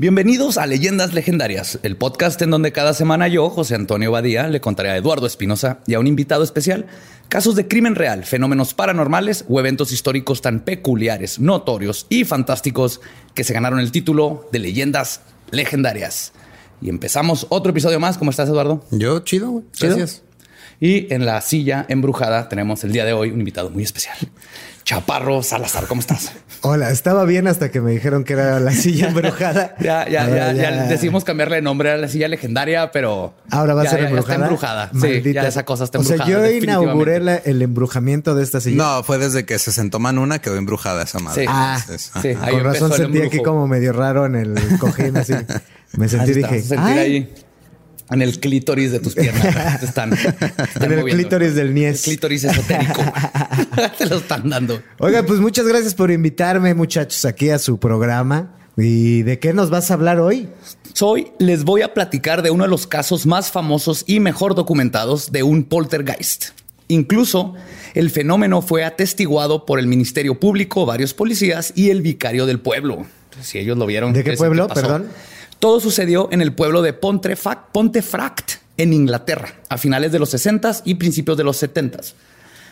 Bienvenidos a Leyendas Legendarias, el podcast en donde cada semana yo, José Antonio Badía, le contaré a Eduardo Espinosa y a un invitado especial casos de crimen real, fenómenos paranormales o eventos históricos tan peculiares, notorios y fantásticos que se ganaron el título de Leyendas Legendarias. Y empezamos otro episodio más. ¿Cómo estás, Eduardo? Yo, chido, güey. Gracias. Y en la silla embrujada tenemos el día de hoy un invitado muy especial. Chaparro Salazar, ¿cómo estás? Hola, estaba bien hasta que me dijeron que era la silla embrujada. ya, ya, ya, ya, decidimos cambiarle de nombre a la silla legendaria, pero ahora va a ser ya, embrujada. está embrujada. Sí, ya esa cosa está embrujada. O sea, yo inauguré la- el embrujamiento de esta silla. No, fue desde que se sentó Manuna quedó embrujada esa madre. Sí. Ah, Entonces, sí. Ahí con razón sentí aquí como medio raro en el cojín así. Me sentí y dije, sentir "Ay", ahí en el clítoris de tus piernas. Te están, en el moviendo. clítoris del El Nies. clítoris esotérico. Te lo están dando. Oiga, pues muchas gracias por invitarme, muchachos, aquí a su programa. ¿Y de qué nos vas a hablar hoy? Hoy les voy a platicar de uno de los casos más famosos y mejor documentados de un poltergeist. Incluso el fenómeno fue atestiguado por el Ministerio Público, varios policías y el vicario del pueblo. Si ellos lo vieron. ¿De qué pueblo? Perdón. Todo sucedió en el pueblo de Pontefract, Pontefract, en Inglaterra, a finales de los 60s y principios de los 70s.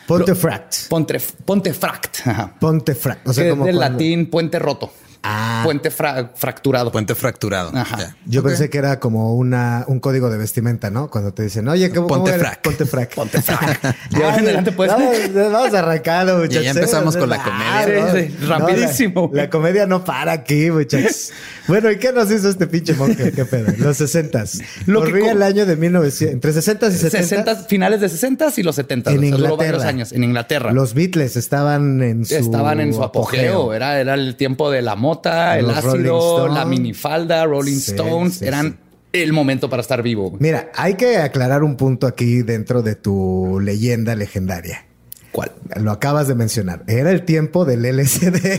Pontefract. Pontref- Pontefract. Ajá. Pontefract. O sea, que como del cuando- latín puente roto. Ah. Puente fra- fracturado. Puente fracturado. Ajá. Yo pensé que era como una, un código de vestimenta, ¿no? Cuando te dicen, oye, ¿cómo cómo era? Pontefract. Pontefract. Pontefract. De ahora en Ay, adelante, pues. Vamos, vamos arrancando, muchachos. ya empezamos con la Ah, comedia. no, Sí, sí, rapidísimo. La, la comedia no para aquí, muchachos. bueno, ¿y qué nos hizo este pinche monje? ¿Qué pedo? Los 60 Lo que Corría co- el año de 1900, entre 60 y 70 60, finales de 60 y los 70. en o sea, duró Inglaterra. varios años en Inglaterra. Los Beatles estaban en su Estaban en su apogeo. Era, era el tiempo de la mota, el Los ácido, la minifalda, Rolling Sí, Stones. sí, Eran sí. el momento para estar vivo. Mira, hay que aclarar un punto aquí dentro de tu leyenda legendaria. ¿Cuál? Lo acabas de mencionar. Era el tiempo del LSD.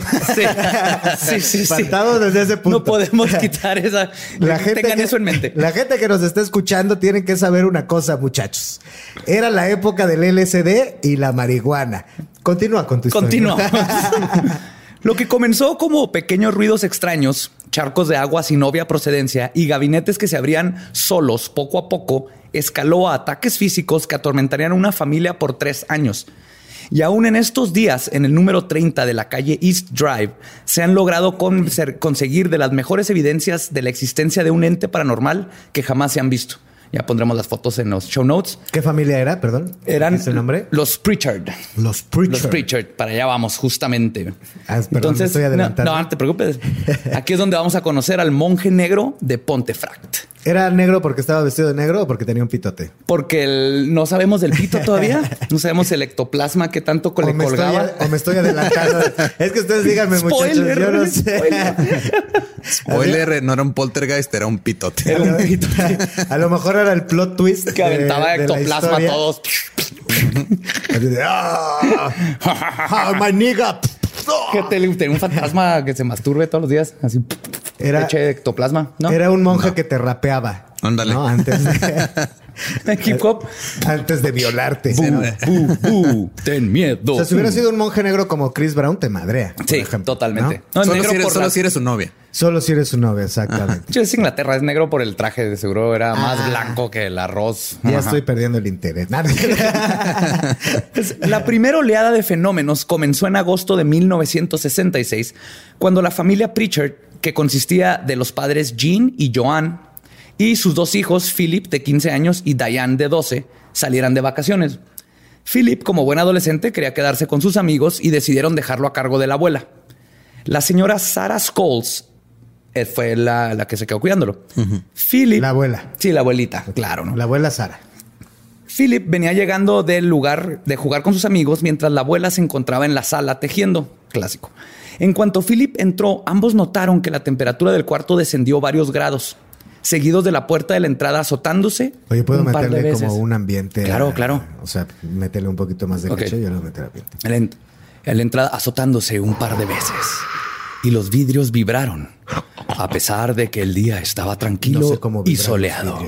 Sí, sí, sí. sí. Partado desde ese punto. No podemos quitar esa. Tengan que, eso en mente. La gente que nos está escuchando tiene que saber una cosa, muchachos. Era la época del LSD y la marihuana. Continúa con tu historia. Continuamos. Lo que comenzó como pequeños ruidos extraños, charcos de agua sin obvia procedencia y gabinetes que se abrían solos poco a poco, escaló a ataques físicos que atormentarían a una familia por tres años. Y aún en estos días, en el número 30 de la calle East Drive, se han logrado conseguir de las mejores evidencias de la existencia de un ente paranormal que jamás se han visto. Ya pondremos las fotos en los show notes. ¿Qué familia era? Perdón. Eran ¿Es el nombre? los Pritchard. Los Pritchard. Los Pritchard, para allá vamos, justamente. Ah, perdón, me estoy no, adelantando. no, no te preocupes. Aquí es donde vamos a conocer al monje negro de Pontefract. ¿Era negro porque estaba vestido de negro o porque tenía un pitote? Porque el- no sabemos del pito todavía. No sabemos el ectoplasma que tanto O le me, estoy, colgaba. o me estoy adelantando. es que ustedes díganme, Spoiler, muchachos. Yo no sé. spoiler. Spoiler, no era un poltergeist, era un pitote. Era un pito A lo mejor era el plot twist. que aventaba de- de la ectoplasma a todos. Así de, "Ah, ah, my nigga. Que te- tenía un fantasma que se masturbe todos los días. Así. Era- Eche ectoplasma. ¿no? Era un monje que te rapeaba. Ándale. ¿no? Antes, de, Hip hop. antes de violarte. Bu, bu, bu, ten miedo. O sea, si hubiera sido un monje negro como Chris Brown, te madrea. Sí, ejemplo, totalmente. ¿no? No, solo negro si eres, por solo la- si eres su novia. Solo si eres su novia, exactamente. Yo es Inglaterra, es negro por el traje, de seguro era más Ah. blanco que el arroz. Ya Ajá. estoy perdiendo el interés. La primera oleada de fenómenos comenzó en agosto de 1966, cuando la familia Pritchard, que consistía de los padres Jean y Joan, y sus dos hijos, Philip, de 15 años, y Diane, de 12, salieran de vacaciones. Philip, como buen adolescente, quería quedarse con sus amigos y decidieron dejarlo a cargo de la abuela. La señora Sarah Scholes eh, fue la, la que se quedó cuidándolo. Philip. La abuela. Sí, la abuelita, claro, ¿no? La abuela Sara. Philip venía llegando del lugar de jugar con sus amigos mientras la abuela se encontraba en la sala tejiendo. Clásico. En cuanto Philip entró, ambos notaron que la temperatura del cuarto descendió varios grados. seguidos de la puerta de la entrada azotándose. Oye, puedo un par de meterle veces. como un ambiente. Claro, a- claro. O sea, métele un poquito más de Ok. leche y yo le voy a meter ambiente. En la en- en la entrada azotándose un par de veces. Y los vidrios vibraron, a pesar de que el día estaba tranquilo No sé cómo y los soleado.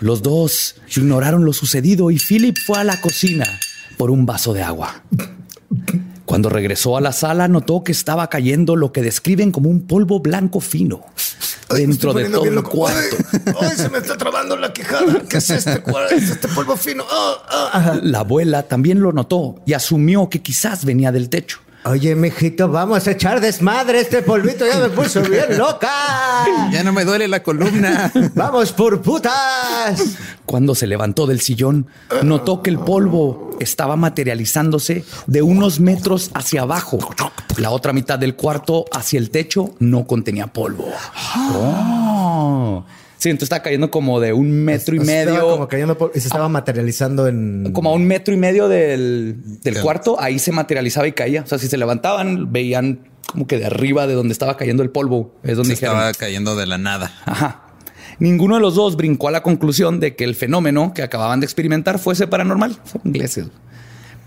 Los dos ignoraron lo sucedido y Philip fue a la cocina por un vaso de agua. Cuando regresó a la sala, notó que estaba cayendo lo que describen como un polvo blanco fino dentro de todo el cuarto. Ay, se me está trabando la quijada. ¿Qué es este, es este polvo fino? Ah, ah. La abuela también lo notó y asumió que quizás venía del techo. Oye, mijito, vamos a echar desmadre. Este polvito ya me puso bien loca. Ya no me duele la columna. Vamos por putas. Cuando se levantó del sillón, notó que el polvo estaba materializándose de unos metros hacia abajo. La otra mitad del cuarto hacia el techo no contenía polvo. Oh. Sí, entonces está cayendo como de un metro y O sea, estaba medio. como cayendo por- y se estaba materializando en. Como a un metro y medio del, del cuarto, ahí se materializaba y caía. O sea, si se levantaban, veían como que de arriba de donde estaba cayendo el polvo. Es donde Se dijeron, estaba cayendo de la nada. Ajá. Ninguno de los dos brincó a la conclusión de que el fenómeno que acababan de experimentar fuese paranormal. Son ingleses.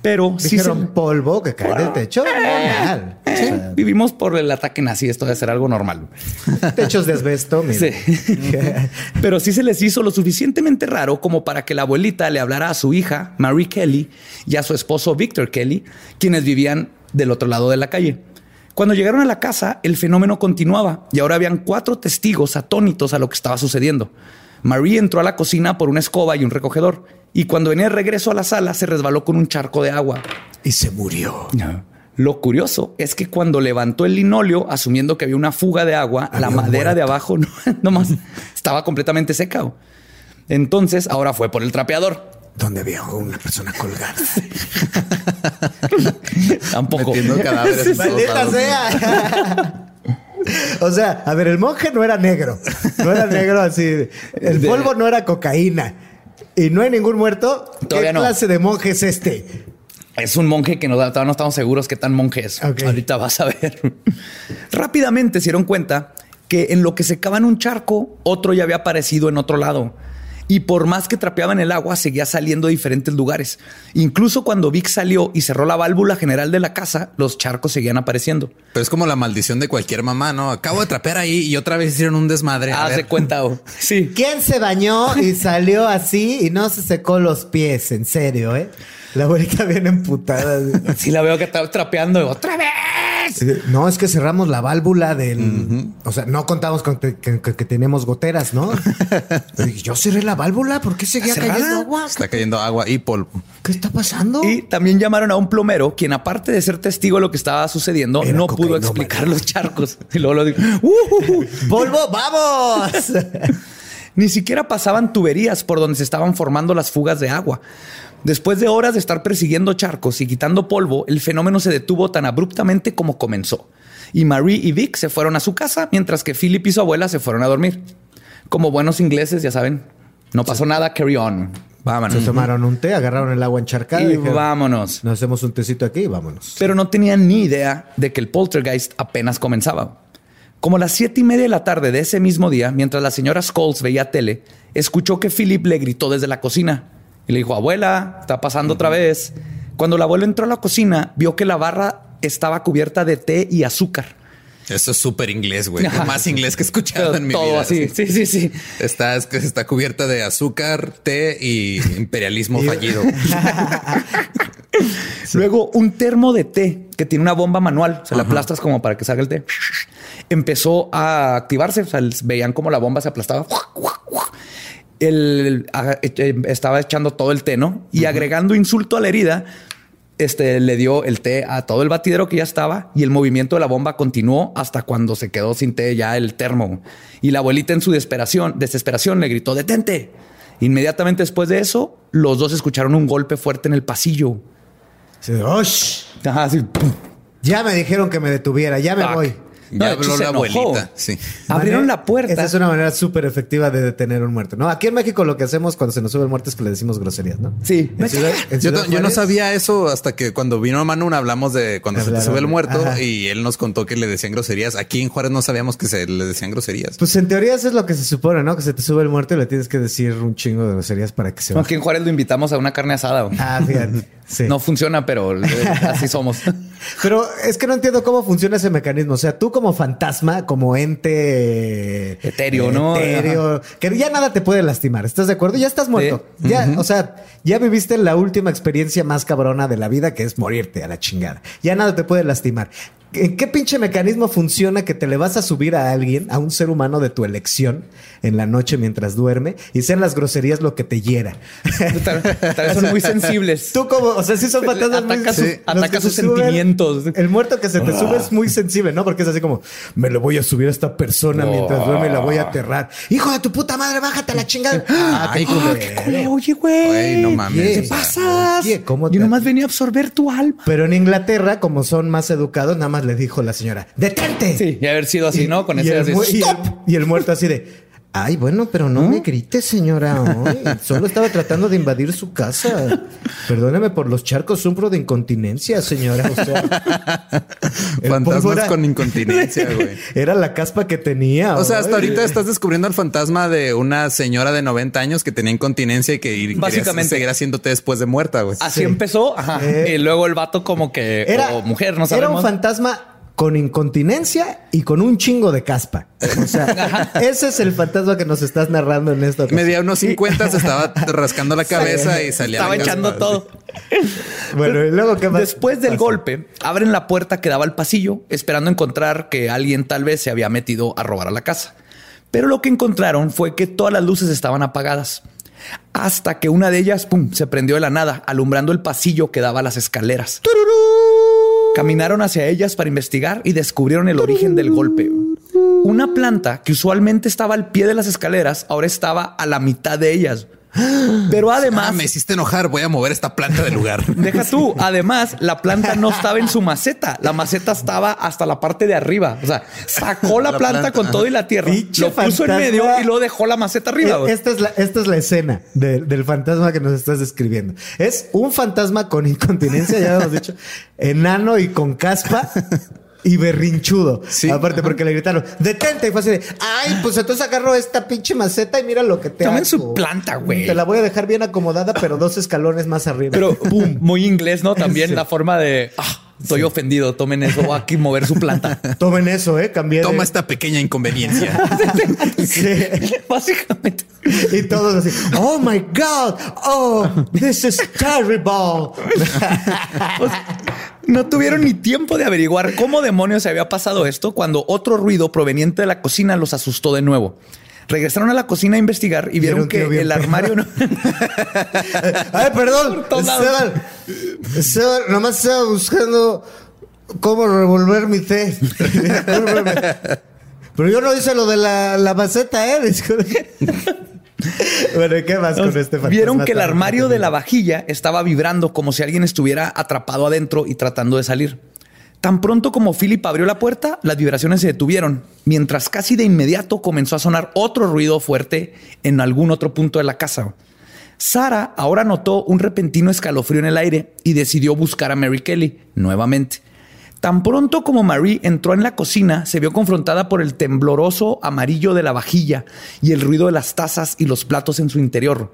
Pero sí Dijeron se- polvo que cae del techo. Normal. O sea, vivimos por el ataque nazi. Esto debe ser algo normal. techos de asbesto. mira. Sí. Pero sí se les hizo lo suficientemente raro como para que la abuelita le hablara a su hija, Marie Kelly, y a su esposo, Victor Kelly, quienes vivían del otro lado de la calle. Cuando llegaron a la casa, el fenómeno continuaba y ahora habían cuatro testigos atónitos a lo que estaba sucediendo. Marie entró a la cocina por una escoba y un recogedor, y cuando venía de regreso a la sala se resbaló con un charco de agua. Y se murió. Lo curioso es que cuando levantó el linóleo, asumiendo que había una fuga de agua, la madera de abajo no, nomás estaba completamente seca. Entonces ahora fue por el trapeador. Donde había una persona colgada. Tampoco. Cadáveres sea. O sea, a ver, el monje no era negro. No era negro así. El polvo no era cocaína. Y no hay ningún muerto. Todavía ¿Qué no. clase de monje es este? Es un monje que no, todavía no estamos seguros qué tan monje es. Ahorita vas a ver. Rápidamente se dieron cuenta que en lo que secaban un charco, otro ya había aparecido en otro lado. Y por más que trapeaban el agua, seguía saliendo de diferentes lugares. Incluso cuando Vic salió y cerró la válvula general de la casa, los charcos seguían apareciendo. Pero es como la maldición de cualquier mamá, ¿no? Acabo de trapear ahí y otra vez hicieron un desmadre. A Haz de cuenta. oh. Sí. ¿Quién se bañó y salió así y no se secó los pies? En serio, ¿eh? La abuelita viene emputada. Sí la veo que está trapeando otra vez. No, es que cerramos la válvula del... O sea, no contamos con que, que- que tenemos goteras, ¿no? Yo cerré la válvula, ¿por qué seguía cayendo agua? Está cayendo agua y polvo. ¿Qué está pasando? Y también llamaron a un plomero, quien aparte de ser testigo de lo que estaba sucediendo, Era no pudo explicar los charcos. Y luego lo dijo, "Uh". ¡Polvo, vamos! Ni siquiera pasaban tuberías por donde se estaban formando las fugas de agua. Después de horas de estar persiguiendo charcos y quitando polvo, el fenómeno se detuvo tan abruptamente como comenzó. Y Marie y Vic se fueron a su casa, mientras que Philip y su abuela se fueron a dormir. Como buenos ingleses, ya saben, no pasó nada, carry on. Vámonos. Se tomaron un té, agarraron el agua encharcada Y dijeron, vámonos. Nos hacemos un tecito aquí y vámonos. pero no tenían ni idea de que el poltergeist apenas comenzaba. Como a las siete y media de la tarde de ese mismo día, mientras la señora Scholes veía tele, escuchó que Philip le gritó desde la cocina y le dijo, abuela, está pasando otra vez. Cuando la abuela entró a la cocina, vio que la barra estaba cubierta de té y azúcar. Eso es súper inglés, güey. Más inglés que he escuchado en mi Todo vida. así. Sí, sí, sí. Está, está cubierta de azúcar, té y imperialismo fallido. Luego, un termo de té que tiene una bomba manual, se la aplastas como para que salga el té, empezó a activarse. O sea, veían como la bomba se aplastaba. El, a- eh, estaba echando todo el té, ¿no? Y agregando insulto a la herida, este le dio el té a todo el batidero que ya estaba y el movimiento de la bomba continuó hasta cuando se quedó sin té ya el termo. Y la abuelita en su desesperación, desesperación le gritó, detente. Inmediatamente después de eso, los dos escucharon un golpe fuerte en el pasillo. Sí. Ya me dijeron que me detuviera, ya me voy. No, Ya habló la enojó. abuelita. Sí. Abrieron la puerta. Esa es una manera súper efectiva de detener un muerto. No, aquí en México lo que hacemos cuando se nos sube el muerto es que le decimos groserías, ¿no? Sí. En Ciudad- en Yo, Ciudad to- yo no sabía eso hasta que cuando vino Manu hablamos de cuando se te sube el muerto Ajá. y él nos contó que le decían groserías. Aquí en Juárez no sabíamos que se le decían groserías. Pues en teoría eso es lo que se supone, ¿no? Que se te sube el muerto y le tienes que decir un chingo de groserías para que se Aquí baje. en Juárez lo invitamos a una carne asada. Ah, fíjate. Sí. No funciona, pero eh, así somos. Pero es que no entiendo cómo funciona ese mecanismo. O sea, tú como fantasma, como ente Etéreo, ¿no? etéreo, que ya nada te puede lastimar. ¿Estás de acuerdo? Ya estás muerto. Ya, o sea, ya viviste la última experiencia más cabrona de la vida, que es morirte a la chingada. Ya nada te puede lastimar. ¿En qué pinche mecanismo funciona que te le vas a subir a alguien, a un ser humano de tu elección, en la noche mientras duerme, y sean las groserías lo que te hiera? Tal, tal vez son muy sensibles. Tú como, o sea, sí son fantasmas muy Ataca sus- sí. Ataca se sus sentimientos. El muerto que se te sube es muy sensible, ¿no? Porque es así como, me le voy a subir a esta persona mientras duerme y la voy a aterrar. Hijo de tu puta madre, bájate a la chingada. Ah, Ay, culero. Oye, oye, güey. No mames. ¿Qué sea, pasas? oye, ¿cómo Yo te- nomás venía a absorber tu alma. Pero en Inglaterra, como son más educados, nada más le dijo la señora, ¡detente! Sí, y haber sido así, ¿no? Con y ese el, así, mu- y el- y el muerto así de, ay, bueno, pero no me grites, señora. hoy. Solo estaba tratando de invadir su casa. Perdóneme por los charcos, sufro de incontinencia, señora. O sea, Fantasmas era- con incontinencia, güey. Era la caspa que tenía. O sea, hasta ahorita estás descubriendo el fantasma de una señora de 90 años que tenía incontinencia y que Básicamente. seguir haciéndote después de muerta, güey. Así Sí. empezó. Ajá. Eh. y luego el vato como que... Era, o mujer, no Era sabemos. un fantasma con incontinencia y con un chingo de caspa. O sea, ese es el fantasma que nos estás narrando en esta ocasión. Medía unos 50, se estaba rascando la cabeza y salía. Estaba echando caspa, todo. Bueno, y luego qué más. Después del pasa? golpe, abren la puerta que daba al pasillo, esperando encontrar que alguien tal vez se había metido a robar a la casa. Pero lo que encontraron fue que todas las luces estaban apagadas. Hasta que una de ellas, pum, se prendió de la nada, alumbrando el pasillo que daba a las escaleras. Caminaron hacia ellas para investigar y descubrieron el origen del golpe. Una planta que usualmente estaba al pie de las escaleras, ahora estaba a la mitad de ellas. Pero además... Ah, me hiciste enojar. Voy a mover esta planta del lugar. Deja tú. Además, la planta no estaba en su maceta. La maceta estaba hasta la parte de arriba. O sea, sacó la, La planta, planta, con todo y la tierra, lo puso en medio y luego dejó la maceta arriba. Eh, güey. Esta es la, esta es la escena de- del fantasma que nos estás describiendo. Es un fantasma con incontinencia, ya hemos dicho, enano y con caspa. Y berrinchudo. Sí. Aparte, porque le gritaron, detente. Y fue así de, ay, pues entonces agarro esta pinche maceta y mira lo que te Tomen hago. su planta, güey. Te la voy a dejar bien acomodada, pero dos escalones más arriba. Pero pum, muy inglés, ¿no? También Sí. la forma de ah, estoy ofendido. Tomen eso. Voy aquí mover su planta. Tomen eso, ¿eh? Cambié de- Toma esta pequeña inconveniencia. Sí. Básicamente. Y todos así, oh my God, oh, this is terrible. No tuvieron ni tiempo de averiguar cómo demonios se había pasado esto cuando otro ruido proveniente de la cocina los asustó de nuevo. Regresaron a la cocina a investigar y vieron que el armario no... Ay, perdón, Nomás estaba buscando cómo revolver mi té. Pero yo no hice lo de la, la maceta, ¿eh? Disculpe. Bueno, ¿y qué más con este fantasma? Vieron que el armario de la vajilla estaba vibrando como si alguien estuviera atrapado adentro y tratando de salir. Tan pronto como Philip abrió la puerta, las vibraciones se detuvieron, mientras casi de inmediato comenzó a sonar otro ruido fuerte en algún otro punto de la casa. Sara ahora notó un repentino escalofrío en el aire y decidió buscar a Mary Kelly nuevamente. Tan pronto como Marie entró en la cocina, se vio confrontada por el tembloroso amarillo de la vajilla y el ruido de las tazas y los platos en su interior.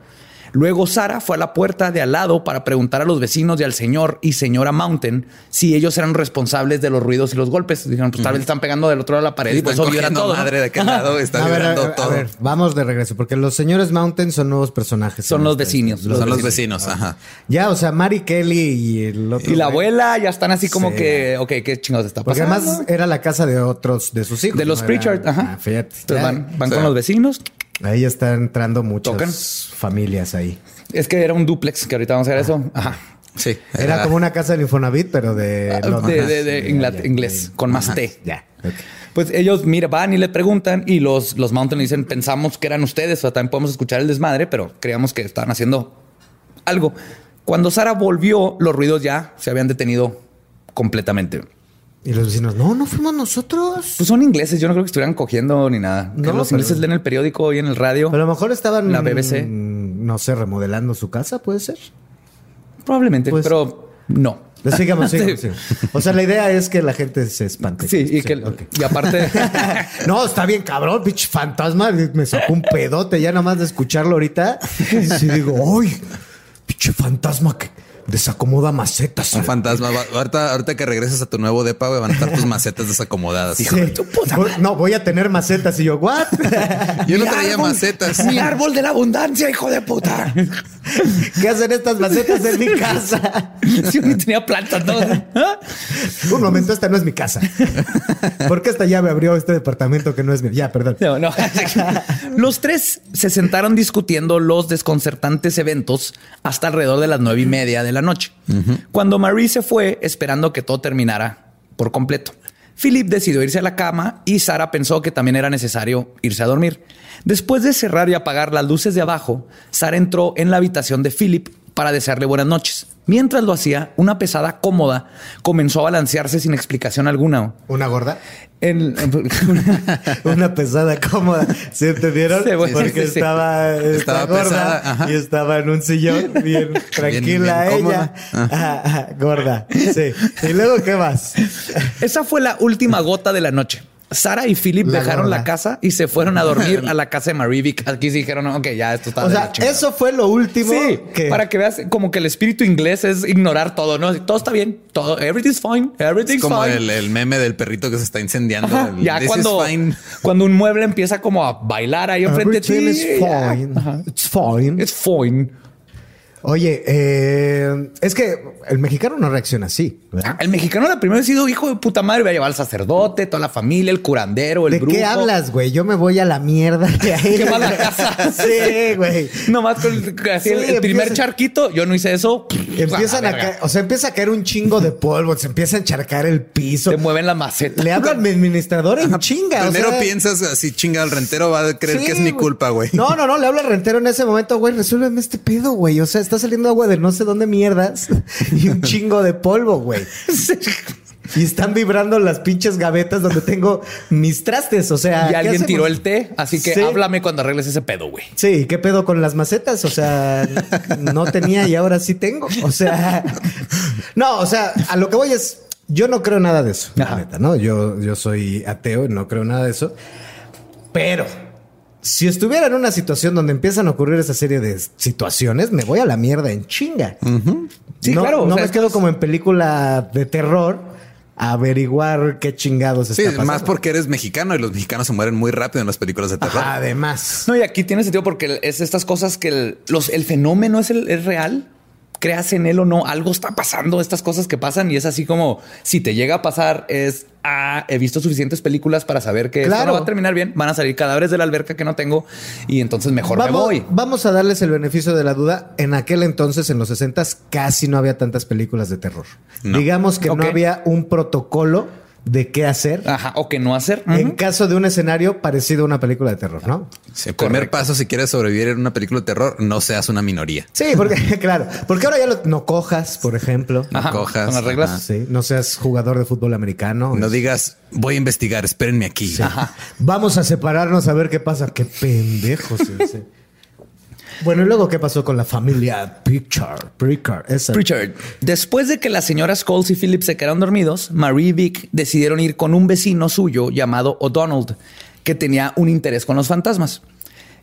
Luego Sara fue a la puerta de al lado para preguntar a los vecinos y al señor y señora Mountain si ellos eran responsables de los ruidos y los golpes. Dijeron, pues tal vez están pegando del otro lado de la pared y pues eso vibra todo. madre de aquel lado. Está A ver, a, vibrando ver, a todo. ver, vamos de regreso, porque los señores Mountain son nuevos personajes. Son los vecinos. historia. Son los vecinos, ajá. Ya, o sea, Mary Kelly y el otro. Y la abuela ya están así como Sí. que, ok, ¿qué chingados está Porque pasando? además era la casa de otros, de sus hijos. de los Pritchard, ajá. Ah, fíjate. Entonces van, van o sea, con los vecinos. Ahí están entrando muchas Tocan. familias ahí. Es que era un duplex, que ahorita vamos a ver eso. Ajá. Sí. Era como una casa del Infonavit, pero de... Ah, Londres. de- de- de Ya, ingla- ya, inglés, con más T. Ya. ok. Pues ellos, mira, van y le preguntan y los, los Mountain le dicen, pensamos que eran ustedes, o sea, también podemos escuchar el desmadre, pero creíamos que estaban haciendo algo. Cuando Sara volvió, los ruidos ya se habían detenido completamente. Y los vecinos, no, no fuimos nosotros. Pues son ingleses, yo no creo que estuvieran cogiendo ni nada. Que No, los pero- ingleses leen el periódico y en el radio. Pero a lo mejor estaban. La BBC. No sé, remodelando su casa, puede ser. Probablemente, Pues- pero no. Sigamos, sigamos, Sí. sigamos. O sea, la idea es que la gente se espante. Sí, y que y aparte No, está bien cabrón, pinche fantasma. Me sacó un pedote ya nomás de escucharlo ahorita. Sí digo, ¡ay! Pinche fantasma que desacomoda macetas. Un fantasma. Ahorita, ahorita que regreses a tu nuevo depa, van a estar tus macetas desacomodadas. Sí. tu puta Voy- No, voy a tener macetas. Y yo, ¿what? Yo no Mi traía árbol- macetas. Mi árbol de la abundancia, hijo de puta. ¿Qué hacen estas macetas en mi casa? Si ni tenía plantas, ¿no? ¿Ah? Un momento, esta no es mi casa. ¿Por qué esta llave abrió este departamento que no es mío? Ya, perdón. No, no. Los tres se sentaron discutiendo los desconcertantes eventos hasta alrededor de las nueve y media de la noche, cuando Marie se fue esperando que todo terminara por completo. Philip decidió irse a la cama y Sara pensó que también era necesario irse a dormir. Después de cerrar y apagar las luces de abajo, Sara entró en la habitación de Philip para desearle buenas noches. Mientras lo hacía, una pesada cómoda comenzó a balancearse sin explicación alguna. ¿Una gorda? En- Una pesada cómoda. ¿Sí entendieron? Sí, bueno, Porque sí, sí. estaba, gorda pesada, y estaba en un sillón bien tranquila bien ella. cómoda. Ajá, ajá, gorda. Sí. ¿Y luego qué más? Esa fue la última gota de la noche. Sara y Philip La dejaron gorda. la casa y se fueron a dormir a la casa de Marivic. Aquí sí dijeron, ok, ya esto está O de sea, la chingada". eso fue lo último Sí, que... para que veas como que el espíritu inglés es ignorar todo, ¿no? Todo está bien, todo, everything's fine, Es everything's como fine. el, el meme del perrito que se está incendiando. Ajá, El, ya "This is cuando, fine". cuando un mueble empieza como a bailar ahí enfrente de ti. Everything is ya. fine. Ajá. It's fine. It's fine. Oye, eh, es que el mexicano no reacciona así. ¿verdad? Ah, El mexicano la primera vez sido hijo de puta madre, va a llevar al sacerdote, toda la familia, el curandero, el ¿De brujo. qué hablas, güey? Yo me voy a la mierda de ahí. Quema la casa. sí, güey. Nomás con el, así el- Sí, el primer empieza- charquito, yo no hice eso. Empiezan a caer, o sea, empieza a caer un chingo de polvo, se empieza a encharcar el piso. Te mueven la maceta. Le habla al administrador en chinga. o Primero sea, piensas así, chinga, el rentero va a creer sí, que es mi culpa, güey. No, no, no, le habla al rentero en ese momento, güey, resuélveme este pedo, güey. O sea, está saliendo agua de no sé dónde mierdas y un chingo de polvo, güey. Y están vibrando las pinches gavetas donde tengo mis trastes. O sea, Y ¿qué alguien hacemos? tiró el té, así que Sí. háblame cuando arregles ese pedo, güey. Sí, ¿qué pedo con las macetas? O sea, no tenía y ahora sí tengo. O sea, no, o sea, a lo que voy es, yo no creo nada de eso, la neta, ¿no? Yo, yo soy ateo y no creo nada de eso. Pero si estuviera en una situación donde empiezan a ocurrir esa serie de situaciones, me voy a la mierda en chinga. Sí, no, claro, o No sea, me es quedo como en película de terror a averiguar qué chingados Sí, está pasando. más porque eres mexicano y los mexicanos se mueren muy rápido en las películas de terror. Además. No, y aquí tiene sentido porque es estas cosas que el, los, el fenómeno es, el, es real. Creas en él o no, algo está pasando, estas cosas que pasan y es así como si te llega a pasar es, ah, he visto suficientes películas para saber que esto Claro. no va a terminar bien, van a salir cadáveres de la alberca que no tengo y entonces mejor me vamos, voy. vamos a darles el beneficio de la duda. En aquel entonces, en los 60 casi no había tantas películas de terror. No. Digamos que no había un protocolo de qué hacer Ajá, o que no hacer. en caso de un escenario parecido a una película de terror, ¿no? Sí, el primer paso si quieres sobrevivir en una película de terror, no seas una minoría. Sí, porque, claro, porque ahora ya lo- no cojas, por ejemplo. Ajá, cojas, con las reglas. ajá. Sí, no seas jugador de fútbol americano. No digas, voy a investigar, espérenme aquí. Vamos a separarnos a ver qué pasa. Qué pendejos. ese. bueno, y luego qué pasó con la familia Pritchard. Pritchard, esa. Pritchard. Después de que las señoras Coles y Phillips se quedaron dormidos, Marie y Vic decidieron ir con un vecino suyo llamado O'Donnell, que tenía un interés con los fantasmas.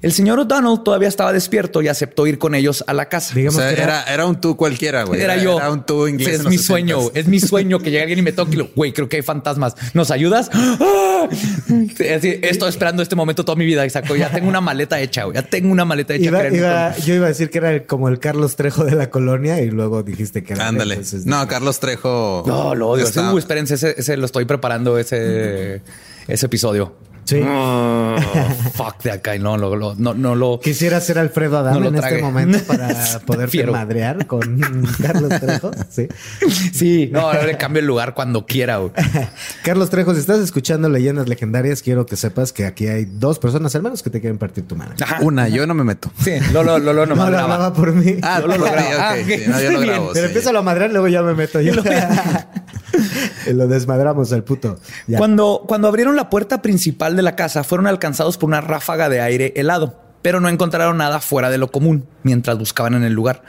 El señor O'Donnell todavía estaba despierto y aceptó ir con ellos a la casa. O Digamos sea, que era, era un tú cualquiera, güey. Era yo. Era un tú inglés. Sí, es mi 60s. sueño. Es mi sueño que llegue alguien y me toque y lo, güey, creo que hay fantasmas. ¿Nos ayudas? ¡Ah! Así, estoy esperando este momento toda mi vida, Exacto. Ya tengo una maleta hecha, güey. Ya tengo una maleta hecha. Iba- iba- yo iba a decir que era como el Carlos Trejo de la colonia y luego dijiste que era. Ándale. entonces No, Carlos Trejo. No, lo odio. está- Ese- uh, espérense, ese, ese lo estoy preparando ese, ese episodio. Sí. Oh, fuck de acá. y No, lo- lo- no, no lo. Quisiera ser Alfredo Adame No lo en este momento para poderte Prefiero. madrear con Carlos Trejo. Sí. Sí, no, ahora le cambio el lugar cuando quiera. güey. Carlos Trejo, si estás escuchando leyendas legendarias, quiero que sepas que aquí hay dos personas al menos que te quieren partir tu madre. Ajá. Una, yo no me meto. Sí, Lolo, Lolo No nomás lo graba. hablaba por mí. Ah, Yo lo ok, Ah, sí, no, yo lo grabo. Pero sí. empieza a madrear, luego ya me meto yo. Lo desmadramos al puto. Ya. Cuando, cuando abrieron la puerta principal de la casa, fueron alcanzados por una ráfaga de aire helado, pero no encontraron nada fuera de lo común mientras buscaban en el lugar.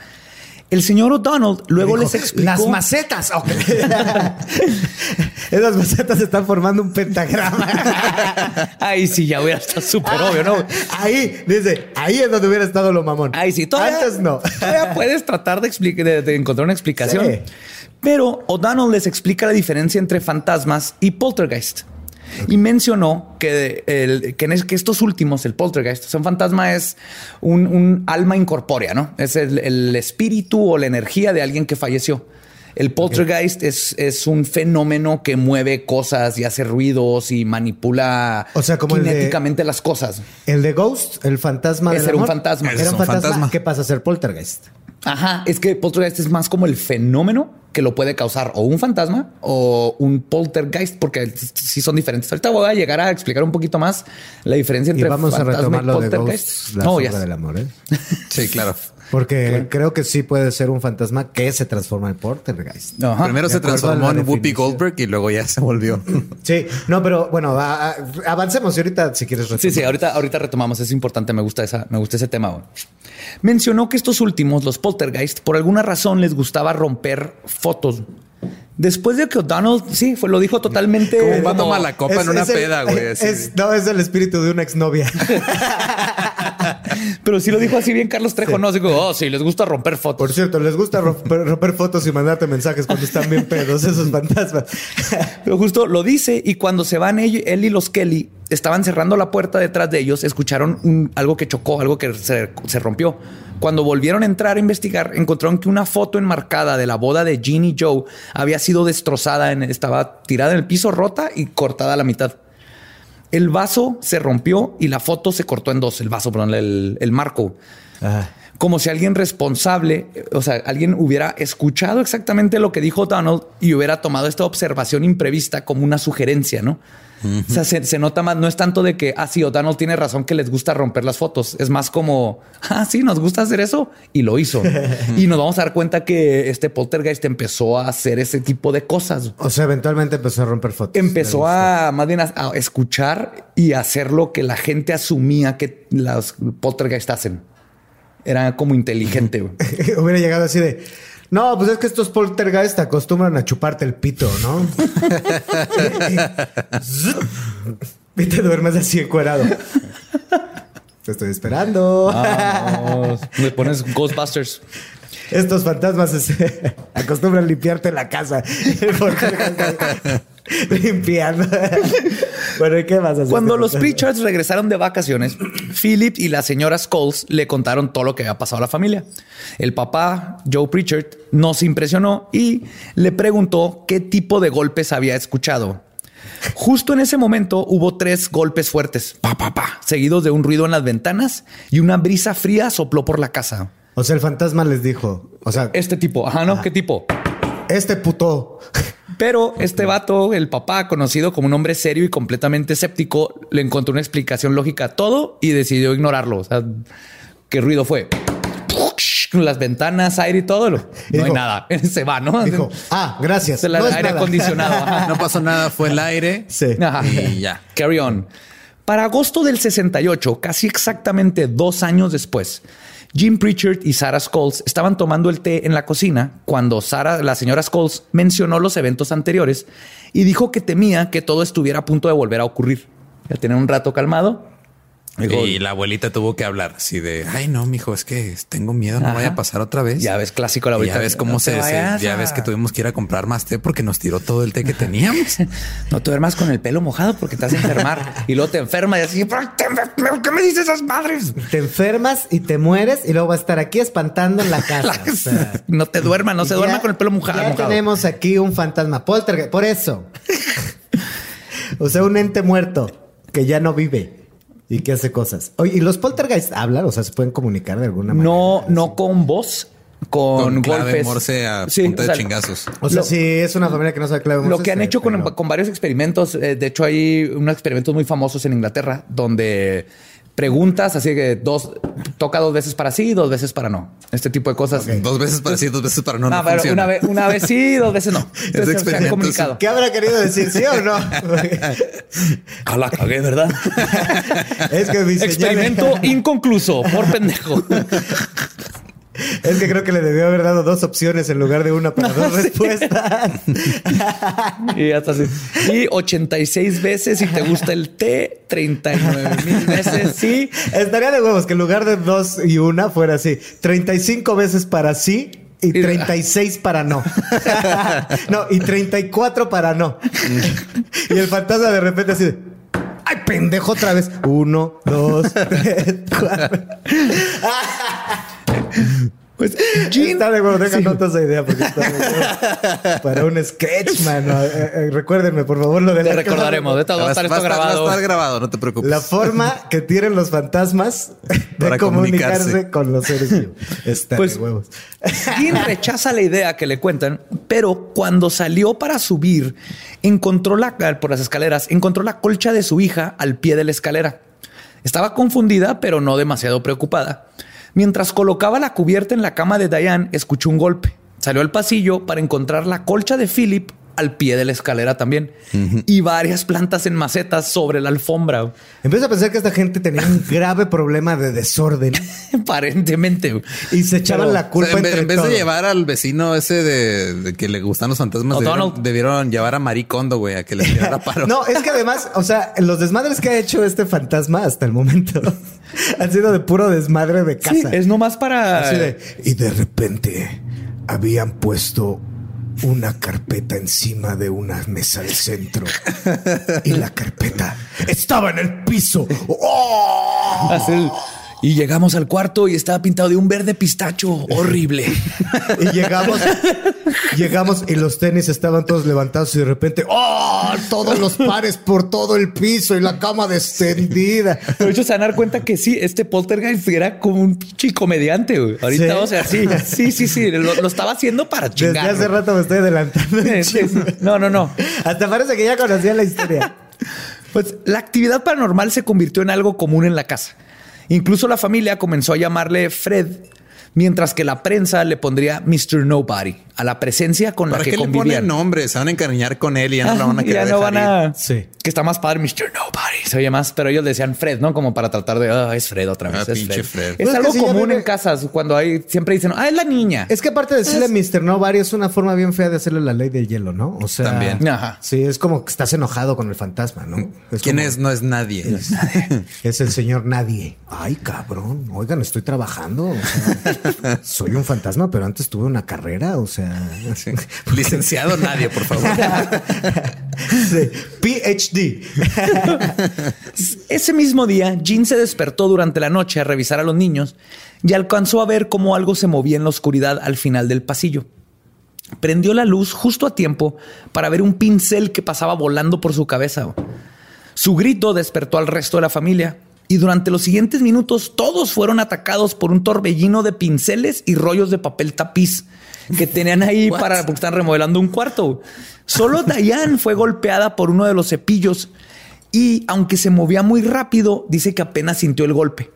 El señor O'Donnell luego Dijo, les explicó. Las macetas. Ok. Esas macetas están formando un pentagrama. Ay, sí, ya hubiera estado súper obvio, ¿no? Ahí, dice, ahí es donde hubiera estado lo mamón. Ay, sí, todavía, Antes no. Todavía puedes tratar de, explicar, de, de encontrar una explicación. Sí. Pero O'Donnell les explica la diferencia entre fantasmas y poltergeist. Y mencionó que, el- que, en es- que estos últimos, el poltergeist, o sea, un fantasma es un, un alma incorpórea, ¿no? Es el, el espíritu o la energía de alguien que falleció. El poltergeist es, es un fenómeno que mueve cosas y hace ruidos y manipula O sea, como de- kinéticamente las cosas. El de Ghost, el fantasma del era un fantasma. Era es un un fantasma. fantasma. ¿Qué pasa a ser poltergeist? Ajá, es que poltergeist es más como el fenómeno que lo puede causar o un fantasma o un poltergeist, porque sí son diferentes. Ahorita voy a llegar a explicar un poquito más la diferencia Y entre a fantasma retomar y lo de poltergeist. Ghost, la no, ya. del amor, ¿eh? Sí, claro. Porque creo que sí puede ser un fantasma que se transforma en poltergeist. Ajá. Primero se a transformó la en Whoopi. Goldberg y luego ya se volvió. Sí, no, pero bueno, a- a- avancemos y ahorita si quieres Sí, sí, retomar. ahorita, ahorita retomamos. Es importante. Me gusta esa, me gusta ese tema. Mencionó que estos últimos, los poltergeist, por alguna razón les gustaba romper fotos. Después de que O'Donnell, sí, fue, lo dijo totalmente. Como un vato como- mala copa en una el- peda, güey. es- no, es el espíritu de una exnovia. Pero sí lo dijo así bien Carlos Trejo. No, digo, oh, sí, les gusta romper fotos. Por cierto, les gusta romper, romper fotos y mandarte mensajes cuando están bien pedos esos fantasmas. Pero justo lo dice y cuando se van él, él y los Kelly estaban cerrando la puerta detrás de ellos, escucharon un- algo que chocó, algo que se, se rompió. Cuando volvieron a entrar a investigar, encontraron que una foto enmarcada de la boda de Jean y Joe había sido destrozada, en, estaba tirada en el piso, rota y cortada a la mitad. El vaso se rompió y la foto se cortó en dos, el vaso, perdón, el, el marco. Como si alguien responsable, o sea, alguien hubiera escuchado exactamente lo que dijo Donald y hubiera tomado esta observación imprevista como una sugerencia, ¿no? O sea, se, se nota más, no es tanto de que, ah, sí, O'Donnell tiene razón que les gusta romper las fotos. Es más como, ah, sí, nos gusta hacer eso y lo hizo. y nos vamos a dar cuenta que este poltergeist empezó a hacer ese tipo de cosas. o sea, eventualmente empezó a romper fotos. Empezó a más bien a, a escuchar y hacer lo que la gente asumía que las poltergeist hacen. Era como inteligente. Hubiera llegado así de. No, pues es que estos poltergeist acostumbran a chuparte el pito, ¿no? y te duermes así encuerado. Te estoy esperando. Le pones Ghostbusters. Estos fantasmas acostumbran limpiarte la casa. Limpiando. bueno, ¿y qué más hacer? Cuando los Pritchards regresaron de vacaciones, Philip y la señora Scholes le contaron todo lo que había pasado a la familia. El papá, Joe Pritchard, no se impresionó y le preguntó qué tipo de golpes había escuchado. Justo en ese momento hubo tres golpes fuertes, pa, pa, pa, seguidos de un ruido en las ventanas y una brisa fría sopló por la casa. O sea, el fantasma les dijo, o sea, Este tipo, ajá, ¿no? ¿Qué tipo? este puto. Pero este vato, el papá, conocido como un hombre serio y completamente escéptico, le encontró una explicación lógica a todo y decidió ignorarlo. O sea, ¿qué ruido fue? Las ventanas, aire y todo. lo- No hay dijo- nada. Se va, ¿no? Dijo, ah, gracias. El No aire nada. acondicionado. ajá. No pasó nada, fue el aire. Sí. Ajá. Y ya. Carry on. Para agosto del 68, casi exactamente dos años después, Jim Pritchard y Sarah Scholes estaban tomando el té en la cocina cuando Sarah, la señora Scholes, mencionó los eventos anteriores y dijo que temía que todo estuviera a punto de volver a ocurrir. Ya tener un rato calmado. Y la abuelita tuvo que hablar así de, ay no, mijo, es que tengo miedo, no Ajá. vaya a pasar otra vez. Ya ves, clásico la Y abuelita. Ya ves cómo No se, se- ya ves que tuvimos que ir a comprar más té porque nos tiró todo el té que teníamos. No te duermas con el pelo mojado porque te vas a enfermar. y luego te enfermas y así, "Ay, te- ¿qué me dices esas madres? Te enfermas y te mueres y luego va a estar aquí espantando en la casa. O sea, No te duermas, no se duerma ya- con el pelo mojado. Ya mojado. tenemos aquí un fantasma poltergeist. Por eso. o sea, un ente muerto que ya no vive y que hace cosas. Oye, ¿y los poltergeist hablan? O sea, ¿se pueden comunicar de alguna manera? No, no con voz, con, Con clave golpes. morse a Sí, punta o sea, de chingazos. O sea, Lo- si es una familia que no sabe clave Lo Morse, que han hecho con, con varios experimentos, eh, de hecho hay unos experimentos muy famosos en Inglaterra donde preguntas, así que dos, toca dos veces para sí, dos veces para no. Este tipo de cosas. Dos veces para sí, dos veces para no. no, No, pero una vez, una vez sí, dos veces no. Es Entonces, se han experimento, comunicado. ¿Qué habrá querido decir? ¿Sí o no? Ah, la cagué, ¿verdad? es que mi señal- Experimento inconcluso por pendejo. Es que creo que le debió haber dado dos opciones en lugar de una para dos respuestas. Y hasta así. Y 86 veces si te gusta el té, 39 mil veces sí. Estaría de huevos que en lugar de dos y una fuera así. 35 veces para sí y 36 para no. no, y 34 para no. y el fantasma de repente así de, ¡Ay, pendejo otra vez! Uno, dos, tres, cuatro. Pues Está de huevo, deja nota esa idea porque está de. Para un sketch, mano. Eh, eh, recuérdenme, por favor, lo de te la recordaremos. De todo va a estar esto va va a grabado. estar grabado, no te preocupes. La forma que tienen los fantasmas de Para comunicarse, comunicarse. con los seres vivos. Está Pues- de huevos. Dean rechaza la idea que le cuentan, pero cuando salió para subir, encontró la por las escaleras, encontró la colcha de su hija al pie de la escalera. Estaba confundida, pero no demasiado preocupada. Mientras colocaba la cubierta en la cama de Diane, escuchó un golpe. Salió al pasillo para encontrar la colcha de Philip al pie de la escalera también y varias plantas en macetas sobre la alfombra. Empiezo a pensar que esta gente tenía un grave problema de desorden Aparentemente. y se echaban Pero, la O culpa sea, en, entre en vez de llevar al vecino ese de, de que le gustan los fantasmas, debieron, debieron llevar a Marie Kondo, güey, a que le tirara paro. No, es que además, o sea, los desmadres que ha hecho este fantasma hasta el momento han sido de puro desmadre de Sí, casa. es nomás para... Así de, y de repente habían puesto una carpeta encima de una mesa del centro. Y la carpeta estaba en el piso. ¡Oh! Hace Y llegamos al cuarto y estaba pintado de un verde pistacho horrible. Y llegamos, llegamos y los tenis estaban todos levantados y de repente, ¡oh! Todos los pares por todo el piso y la cama descendida. De hecho, se van a dar cuenta que sí, este poltergeist era como un pinche comediante. güey. Ahorita, ¿Sí? o sea, sí, sí, sí, sí, lo, lo estaba haciendo para Desde chingar. hace güey. rato me estoy adelantando. No, no, no. Hasta parece que ya conocía la historia. Pues la actividad paranormal se convirtió en algo común en la casa. Incluso la familia comenzó a llamarle Fred, mientras que la prensa le pondría Mr. Nobody a la presencia con la ¿Para que qué le convivían. ponen nombre? Se van a encariñar con él y ya no la van a querer ya no van a. Sí. Que está más padre, Mr. Nobody. Se oye más, pero ellos decían Fred, ¿no? Como para tratar de. Ah, es Fred otra vez. Ah, es pinche Fred. Es Pues es algo que si ya común vive- en casas cuando hay. Siempre dicen, ah, es la niña. Es que aparte de decirle Mr. Nobody es una forma bien fea de hacerle la ley del hielo, ¿no? O sea, También. Ajá. Sí, es como que estás enojado con el fantasma, ¿no? Es ¿Quién como- es? No es nadie. Es el señor nadie. Ay, cabrón. Oigan, estoy trabajando. o sea, soy un fantasma, pero antes tuve una carrera. O sea, Sí. Licenciado nadie, por favor. sí, PhD. Ese mismo día, Jean se despertó durante la noche a revisar a los niños y alcanzó a ver cómo algo se movía en la oscuridad al final del pasillo. Prendió la luz justo a tiempo para ver un pincel que pasaba volando por su cabeza. Su grito despertó al resto de la familia y durante los siguientes minutos todos fueron atacados por un torbellino de pinceles y rollos de papel tapiz que tenían ahí What? para porque están remodelando un cuarto. Solo Diane fue golpeada por uno de los cepillos y aunque se movía muy rápido, dice que apenas sintió el golpe.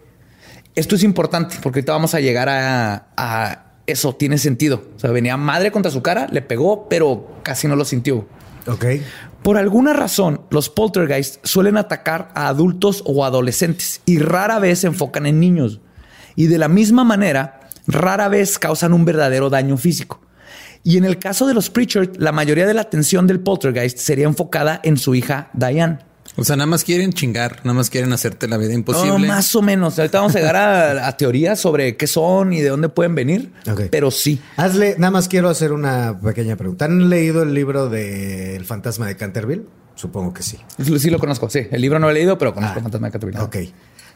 Esto es importante porque ahorita vamos a llegar a, a eso. Tiene sentido. O sea, venía madre contra su cara, le pegó, pero casi no lo sintió. Ok. Por alguna razón, los poltergeists suelen atacar a adultos o adolescentes y rara vez se enfocan en niños. Y de la misma manera, rara vez causan un verdadero daño físico. Y en el caso de los Pritchard, la mayoría de la atención del poltergeist sería enfocada en su hija Diane. O sea, nada más quieren chingar, nada más quieren hacerte la vida imposible. No, más o menos. Ahorita vamos a llegar a, a teorías sobre qué son y de dónde pueden venir. Pero sí. Hazle, nada más quiero hacer una pequeña pregunta. ¿Han leído el libro de El fantasma de Canterville? Supongo que sí. Sí lo conozco. Sí, el libro no lo he leído, pero conozco Ah, el fantasma de Caterpillar. Ok.